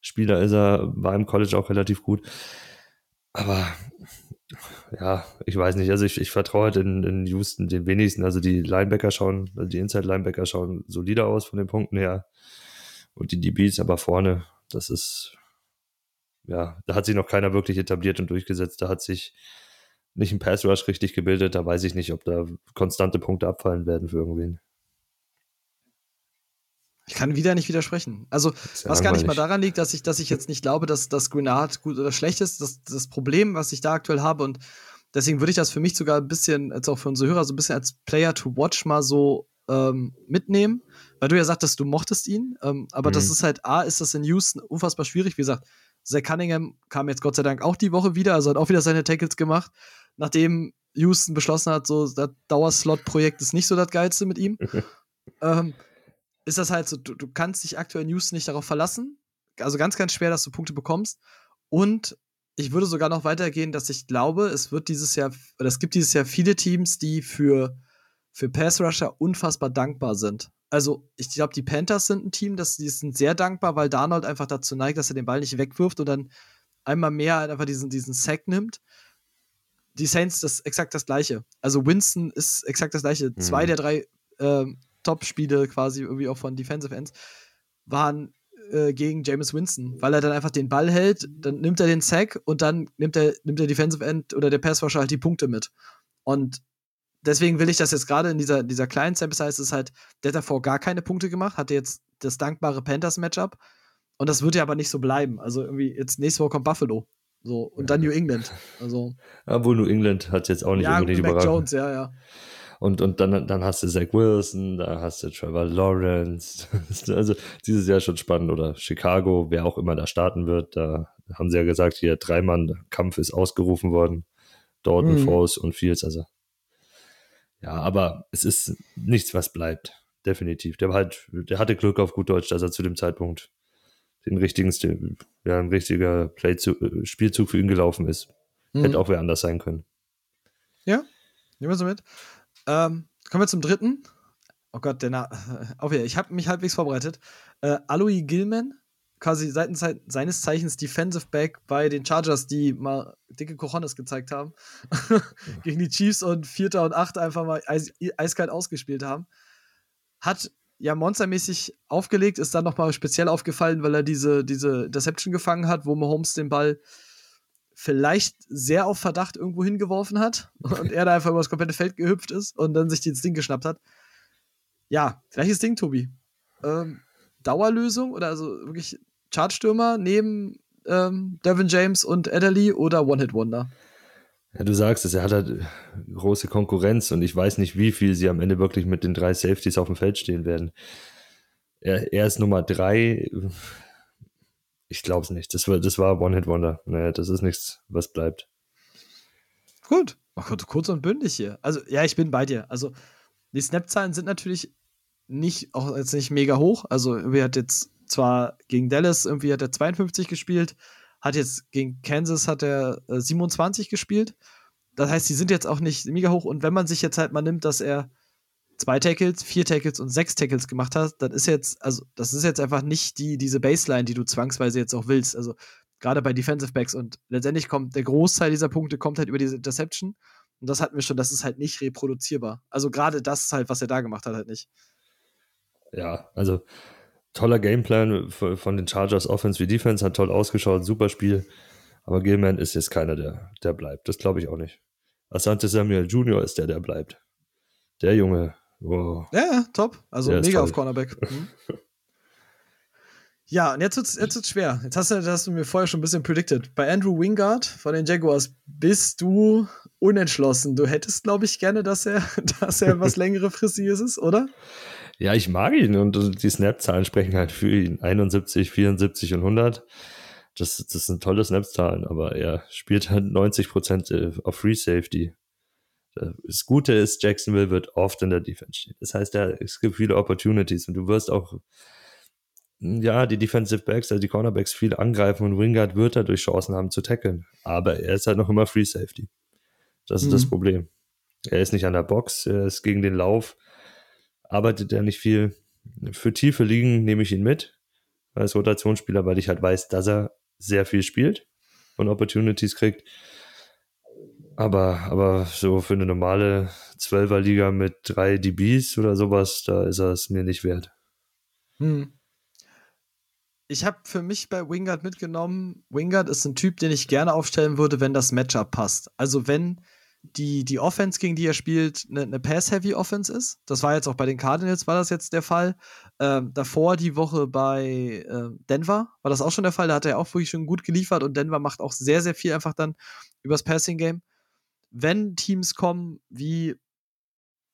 Spieler ist er, war im College auch relativ gut. Aber ja, ich weiß nicht. Also ich, ich vertraue halt in, in Houston den wenigsten. Also die Linebacker schauen, also die Inside-Linebacker schauen solider aus von den Punkten her. Und die DBs aber vorne, das ist ja, da hat sich noch keiner wirklich etabliert und durchgesetzt. Da hat sich nicht ein Pass Rush richtig gebildet. Da weiß ich nicht, ob da konstante Punkte abfallen werden für irgendwen. Ich kann wieder nicht widersprechen. Also, ja was gar nicht mal daran liegt, dass ich, dass ich jetzt nicht glaube, dass das Grenard gut oder schlecht ist. Das, das Problem, was ich da aktuell habe, und deswegen würde ich das für mich sogar ein bisschen, jetzt auch für unsere Hörer, so ein bisschen als Player to Watch mal so ähm, mitnehmen, weil du ja sagtest, du mochtest ihn. Ähm, aber mhm. das ist halt, A, ist das in Houston unfassbar schwierig. Wie gesagt, Zach Cunningham kam jetzt Gott sei Dank auch die Woche wieder, also hat auch wieder seine Tackles gemacht, nachdem Houston beschlossen hat, so das Dauerslot-Projekt ist nicht so das Geilste mit ihm. (laughs) ähm, ist das halt so, du, du kannst dich aktuell in Houston nicht darauf verlassen. Also ganz, ganz schwer, dass du Punkte bekommst. Und ich würde sogar noch weitergehen, dass ich glaube, es wird dieses Jahr, oder es gibt dieses Jahr viele Teams, die für, für Pass Rusher unfassbar dankbar sind. Also, ich glaube, die Panthers sind ein Team, das, die sind sehr dankbar, weil Darnold einfach dazu neigt, dass er den Ball nicht wegwirft und dann einmal mehr einfach diesen, diesen Sack nimmt. Die Saints, das ist exakt das Gleiche. Also, Winston ist exakt das Gleiche. Mhm. Zwei der drei ähm, Top-Spiele quasi irgendwie auch von Defensive Ends waren äh, gegen James Winston, weil er dann einfach den Ball hält, dann nimmt er den Sack und dann nimmt er, nimmt der Defensive End oder der Passwasher halt die Punkte mit. Und deswegen will ich das jetzt gerade in dieser, dieser kleinen Sample Size ist halt, der hat davor gar keine Punkte gemacht, hatte jetzt das dankbare Panthers-Matchup. Und das wird ja aber nicht so bleiben. Also irgendwie, jetzt nächste Woche kommt Buffalo. So, und dann New England. Also. (laughs) Obwohl New England hat jetzt auch nicht ja, unbedingt Mac Jones, ja, ja. Und, und dann, dann hast du Zach Wilson, da hast du Trevor Lawrence. (laughs) also dieses Jahr schon spannend. Oder Chicago, wer auch immer da starten wird. Da haben sie ja gesagt, hier Dreimann-Kampf ist ausgerufen worden. Dalton, mhm. Foles und Fields. Also ja, aber es ist nichts, was bleibt. Definitiv. Der war halt, der hatte Glück auf gut Deutsch, dass er zu dem Zeitpunkt den richtigen, ja, ein richtiger Playzug, äh, Spielzug für ihn gelaufen ist. Mhm. Hätte auch wer anders sein können. Ja, nehmen wir so mit. Ähm, kommen wir zum dritten. Oh Gott, der Na (laughs) wieder. Ich habe mich halbwegs vorbereitet. Äh, Aloy Gilman, quasi seitens seines Zeichens Defensive Back bei den Chargers, die mal dicke Cojones gezeigt haben, (laughs) gegen die Chiefs und Vierter und Acht einfach mal eis eiskalt ausgespielt haben. Hat ja monstermäßig aufgelegt, ist dann nochmal speziell aufgefallen, weil er diese, diese Deception gefangen hat, wo Mahomes den Ball vielleicht sehr auf Verdacht irgendwo hingeworfen hat (laughs) und er da einfach über das komplette Feld gehüpft ist und dann sich das Ding geschnappt hat. Ja, gleiches Ding, Tobi. Ähm, Dauerlösung oder also wirklich Chartstürmer neben ähm, Devin James und Adderley oder One-Hit-Wonder? Ja, du sagst es, er hat halt große Konkurrenz und ich weiß nicht, wie viel sie am Ende wirklich mit den drei Safeties auf dem Feld stehen werden. Er, er ist Nummer drei ich glaube es nicht. Das war, das war One-Hit-Wonder. Naja, das ist nichts, was bleibt. Gut. Oh Gott, kurz und bündig hier. Also, ja, ich bin bei dir. Also, die Snap-Zahlen sind natürlich nicht, auch jetzt nicht mega hoch. Also, er hat jetzt zwar gegen Dallas irgendwie hat er 52 gespielt, hat jetzt gegen Kansas hat er äh, 27 gespielt. Das heißt, die sind jetzt auch nicht mega hoch. Und wenn man sich jetzt halt mal nimmt, dass er zwei Tackles, vier Tackles und sechs Tackles gemacht hast, dann ist jetzt, also das ist jetzt einfach nicht die, diese Baseline, die du zwangsweise jetzt auch willst. Also gerade bei Defensive Backs und letztendlich kommt der Großteil dieser Punkte kommt halt über diese Interception. Und das hatten wir schon, das ist halt nicht reproduzierbar. Also gerade das halt, was er da gemacht hat, halt nicht. Ja, also toller Gameplan von den Chargers Offense wie Defense, hat toll ausgeschaut, super Spiel. Aber Gilman ist jetzt keiner, der, der bleibt. Das glaube ich auch nicht. Asante Samuel Jr. ist der, der bleibt. Der Junge Wow. Ja, top. Also ja, mega auf Cornerback. (laughs) Mhm. ja, und jetzt wird's, jetzt wird's schwer. Jetzt hast du, hast du mir vorher schon ein bisschen predicted. Bei Andrew Wingard von den Jaguars bist du unentschlossen. Du hättest, glaube ich, gerne, dass er, (laughs) dass er was (laughs) längere Fristiges ist, oder? Ja, ich mag ihn und die Snap-Zahlen sprechen halt für ihn. 71, 74 und 100. Das, das sind tolle Snap-Zahlen, aber er spielt halt 90% äh, auf Free Safety. Das Gute ist, Jacksonville wird oft in der Defense stehen. Das heißt, es gibt viele Opportunities und du wirst auch, ja, die Defensive Backs, also die Cornerbacks viel angreifen und Wingard wird dadurch Chancen haben zu tackeln. Aber er ist halt noch immer Free Safety. Das ist mhm. das Problem. Er ist nicht an der Box, er ist gegen den Lauf, arbeitet er nicht viel. Für tiefe Ligen nehme ich ihn mit als Rotationsspieler, weil ich halt weiß, dass er sehr viel spielt und Opportunities kriegt. Aber, aber so für eine normale Zwölferliga mit drei DBs oder sowas, da ist er es mir nicht wert. Hm. Ich habe für mich bei Wingard mitgenommen, Wingard ist ein Typ, den ich gerne aufstellen würde, wenn das Matchup passt. Also wenn die, die Offense, gegen die er spielt, eine, eine Pass-Heavy-Offense ist. Das war jetzt auch bei den Cardinals, war das jetzt der Fall. Ähm, davor die Woche bei äh, Denver war das auch schon der Fall. Da hat er auch wirklich schon gut geliefert und Denver macht auch sehr, sehr viel einfach dann übers Passing-Game wenn Teams kommen wie,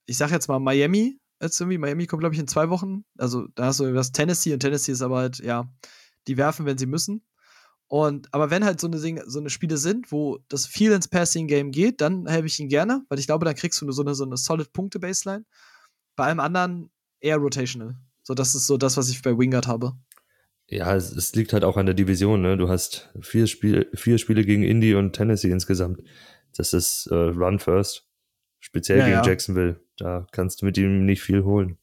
ich sag jetzt mal Miami, jetzt irgendwie, Miami kommt, glaube ich, in zwei Wochen. Also da hast du das Tennessee und Tennessee ist aber halt, ja, die werfen, wenn sie müssen. Und, aber wenn halt so eine, so eine Spiele sind, wo das viel ins Passing-Game geht, dann helfe ich ihn gerne, weil ich glaube, dann kriegst du so eine, so eine solid Punkte-Baseline. Bei allem anderen eher rotational. So, das ist so das, was ich bei Wingard habe. Ja, es, es liegt halt auch an der Division, ne? Du hast vier, Spiel, vier Spiele gegen Indy und Tennessee insgesamt. Das ist äh, Run First. Speziell Ja, gegen ja. Jacksonville. Da kannst du mit ihm nicht viel holen.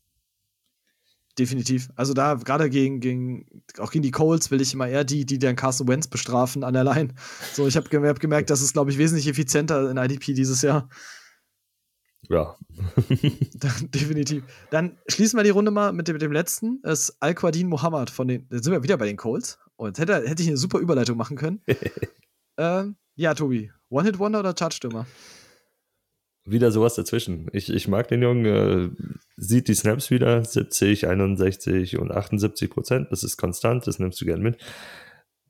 Definitiv. Also da gerade gegen, gegen, auch gegen die Colts will ich immer eher die, die dann Carson Wentz bestrafen an der Line. So, ich habe hab gemerkt, das ist, glaube ich, wesentlich effizienter in IDP dieses Jahr. Ja. (laughs) (laughs) Definitiv. Dann schließen wir die Runde mal mit dem, mit dem letzten. Das ist Al-Quadin Mohammed von den. Jetzt sind wir wieder bei den Colts. Und hätte, hätte ich eine super Überleitung machen können. (laughs) ähm, ja, Tobi. One-Hit-Wonder oder Charge-Stürmer? wieder sowas dazwischen. Ich, ich mag den Jungen, äh, sieht die Snaps wieder, 70, 61 und 78 Prozent. Das ist konstant, das nimmst du gern mit.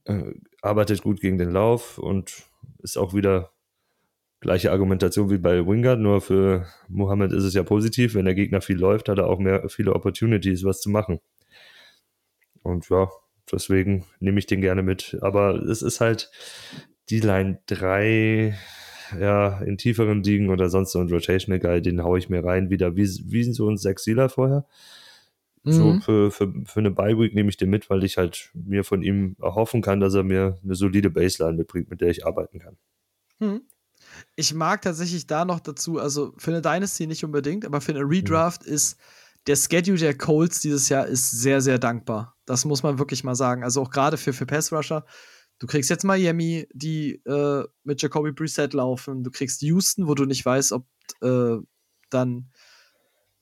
Äh, arbeitet gut gegen den Lauf und ist auch wieder gleiche Argumentation wie bei Wingard, nur für Mohammed ist es ja positiv. Wenn der Gegner viel läuft, hat er auch mehr viele Opportunities, was zu machen. Und ja, deswegen nehme ich den gerne mit. Aber es ist halt die Line 3, ja, in tieferen Ligen oder sonst so ein Rotational Guy, den haue ich mir rein, wieder wie, wie so ein Sechs-Sealer vorher. So Mhm. für, für, für eine Bye-Week nehme ich den mit, weil ich halt mir von ihm erhoffen kann, dass er mir eine solide Baseline mitbringt, mit der ich arbeiten kann. Hm. Ich mag tatsächlich da noch dazu, also für eine Dynasty nicht unbedingt, aber für eine Redraft ist der Schedule der Colts dieses Jahr ist sehr, sehr dankbar. Das muss man wirklich mal sagen. Also auch gerade für, für Pass-Rusher. Du kriegst jetzt Miami, die äh, mit Jacoby Brissett laufen. Du kriegst Houston, wo du nicht weißt, ob äh, dann,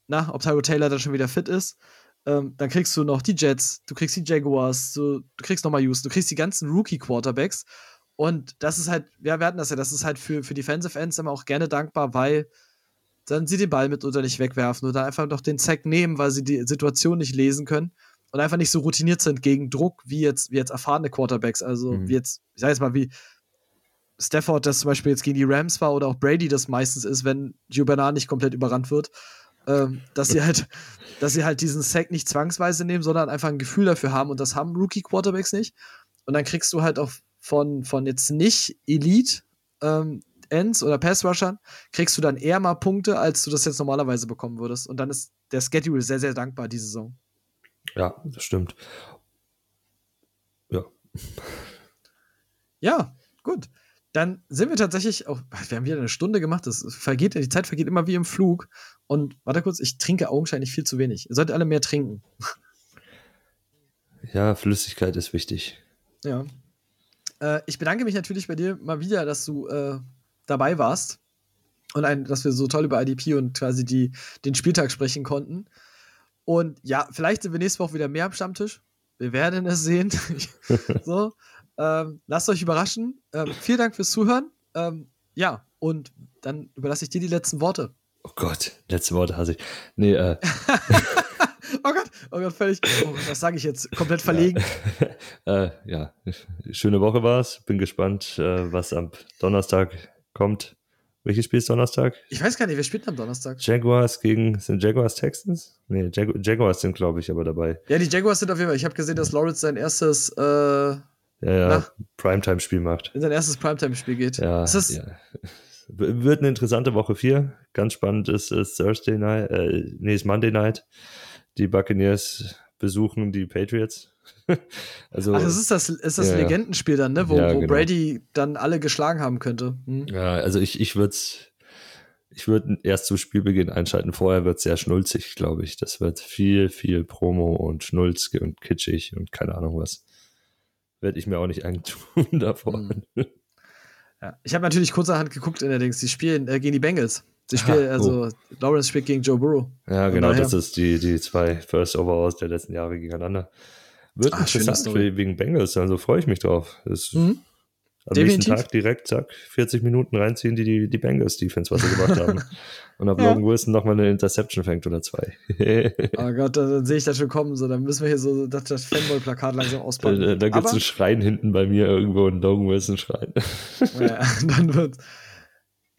na, ob Tyro Taylor dann schon wieder fit ist. Ähm, dann kriegst du noch die Jets, du kriegst die Jaguars, du, du kriegst nochmal Houston, du kriegst die ganzen Rookie-Quarterbacks. Und das ist halt, ja, wir hatten das ja, das ist halt für, für Defensive Ends immer auch gerne dankbar, weil dann sie den Ball mit oder nicht wegwerfen oder einfach noch den Sack nehmen, weil sie die Situation nicht lesen können und einfach nicht so routiniert sind gegen Druck wie jetzt, wie jetzt erfahrene Quarterbacks. Also Mhm. wie jetzt, ich sag jetzt mal, wie Stafford das zum Beispiel jetzt gegen die Rams war oder auch Brady das meistens ist, wenn Gio Bernard nicht komplett überrannt wird, ähm, dass sie halt, (laughs) dass sie halt diesen Sack nicht zwangsweise nehmen, sondern einfach ein Gefühl dafür haben und das haben Rookie Quarterbacks nicht. Und dann kriegst du halt auch von, von jetzt nicht Elite ähm, Ends oder Pass-Rushern, kriegst du dann eher mal Punkte, als du das jetzt normalerweise bekommen würdest. Und dann ist der Schedule sehr, sehr dankbar diese Saison. Ja, das stimmt. Ja. Ja, gut. Dann sind wir tatsächlich auch, wir haben wieder eine Stunde gemacht, das vergeht, die Zeit vergeht immer wie im Flug. Und warte kurz, ich trinke augenscheinlich viel zu wenig. Ihr solltet alle mehr trinken. Ja, Flüssigkeit ist wichtig. Ja. Äh, ich bedanke mich natürlich bei dir mal wieder, dass du äh, dabei warst und ein, dass wir so toll über IDP und quasi die, den Spieltag sprechen konnten. Und ja, vielleicht sind wir nächste Woche wieder mehr am Stammtisch. Wir werden es sehen. (laughs) (laughs) so, ähm, lasst euch überraschen. Ähm, vielen Dank fürs Zuhören. Ähm, ja, und dann überlasse ich dir die letzten Worte. Oh Gott, letzte Worte hasse ich. Nee, äh, (laughs) Oh Gott, oh Gott, völlig. Oh, was sage ich jetzt? Komplett verlegen. äh, ja, schöne Woche war's. Bin gespannt, äh, was am Donnerstag kommt. Welches Spiel ist Donnerstag? Ich weiß gar nicht, wer spielt am Donnerstag? Jaguars gegen, sind Jaguars Texans? Nee, Jag Jaguars sind, glaube ich, aber dabei. Ja, die Jaguars sind auf jeden Fall. Ich habe gesehen, dass Lawrence sein erstes äh, Ja, ja? Primetime-Spiel macht. in sein erstes Primetime-Spiel geht. Ja, Ist das, ja. Wird eine interessante Woche 4. Ganz spannend ist, ist Thursday Night, äh, nee, ist Monday Night. Die Buccaneers besuchen die Patriots. (laughs) also, Ach, das ist das, ist das Ja. Legendenspiel dann, ne? Wo, Ja, wo genau. Brady dann alle geschlagen haben könnte. Hm? ja, also ich, ich würde ich würde erst zu Spielbeginn einschalten. Vorher wird es sehr schnulzig, glaube ich. Das wird viel, viel Promo und Schnulz und kitschig und keine Ahnung was. Werde ich mir auch nicht eintun (laughs) davor. Hm. Ja. Ich habe natürlich kurzerhand geguckt in der Dings. Die spielen äh, gegen die Bengals. Sie spielen, Ah, also Lawrence spielt gegen Joe Burrow. Ja, genau, daher- das ist die, die zwei First Overalls der letzten Jahre gegeneinander. Wird Ah, schöne interessant wegen Bengals, also freue ich mich drauf. Das Mhm. Am Definitiv. nächsten Tag direkt, zack, 40 Minuten reinziehen, die die, die Bengals-Defense, was sie gemacht haben. (laughs) Und ob Ja. Logan Wilson nochmal eine Interception fängt oder zwei. (laughs) Oh Gott, dann, dann sehe ich das schon kommen. So, dann müssen wir hier so das, das Fanboy-Plakat langsam da auspacken. da gibt es einen Schrein hinten bei mir irgendwo, einen Logan Wilson-Schrein. Ja, (laughs) dann wird.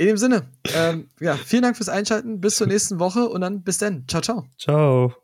In dem Sinne, ähm, ja, vielen Dank fürs Einschalten. Bis zur nächsten Woche und dann bis dann. Ciao, ciao. Ciao.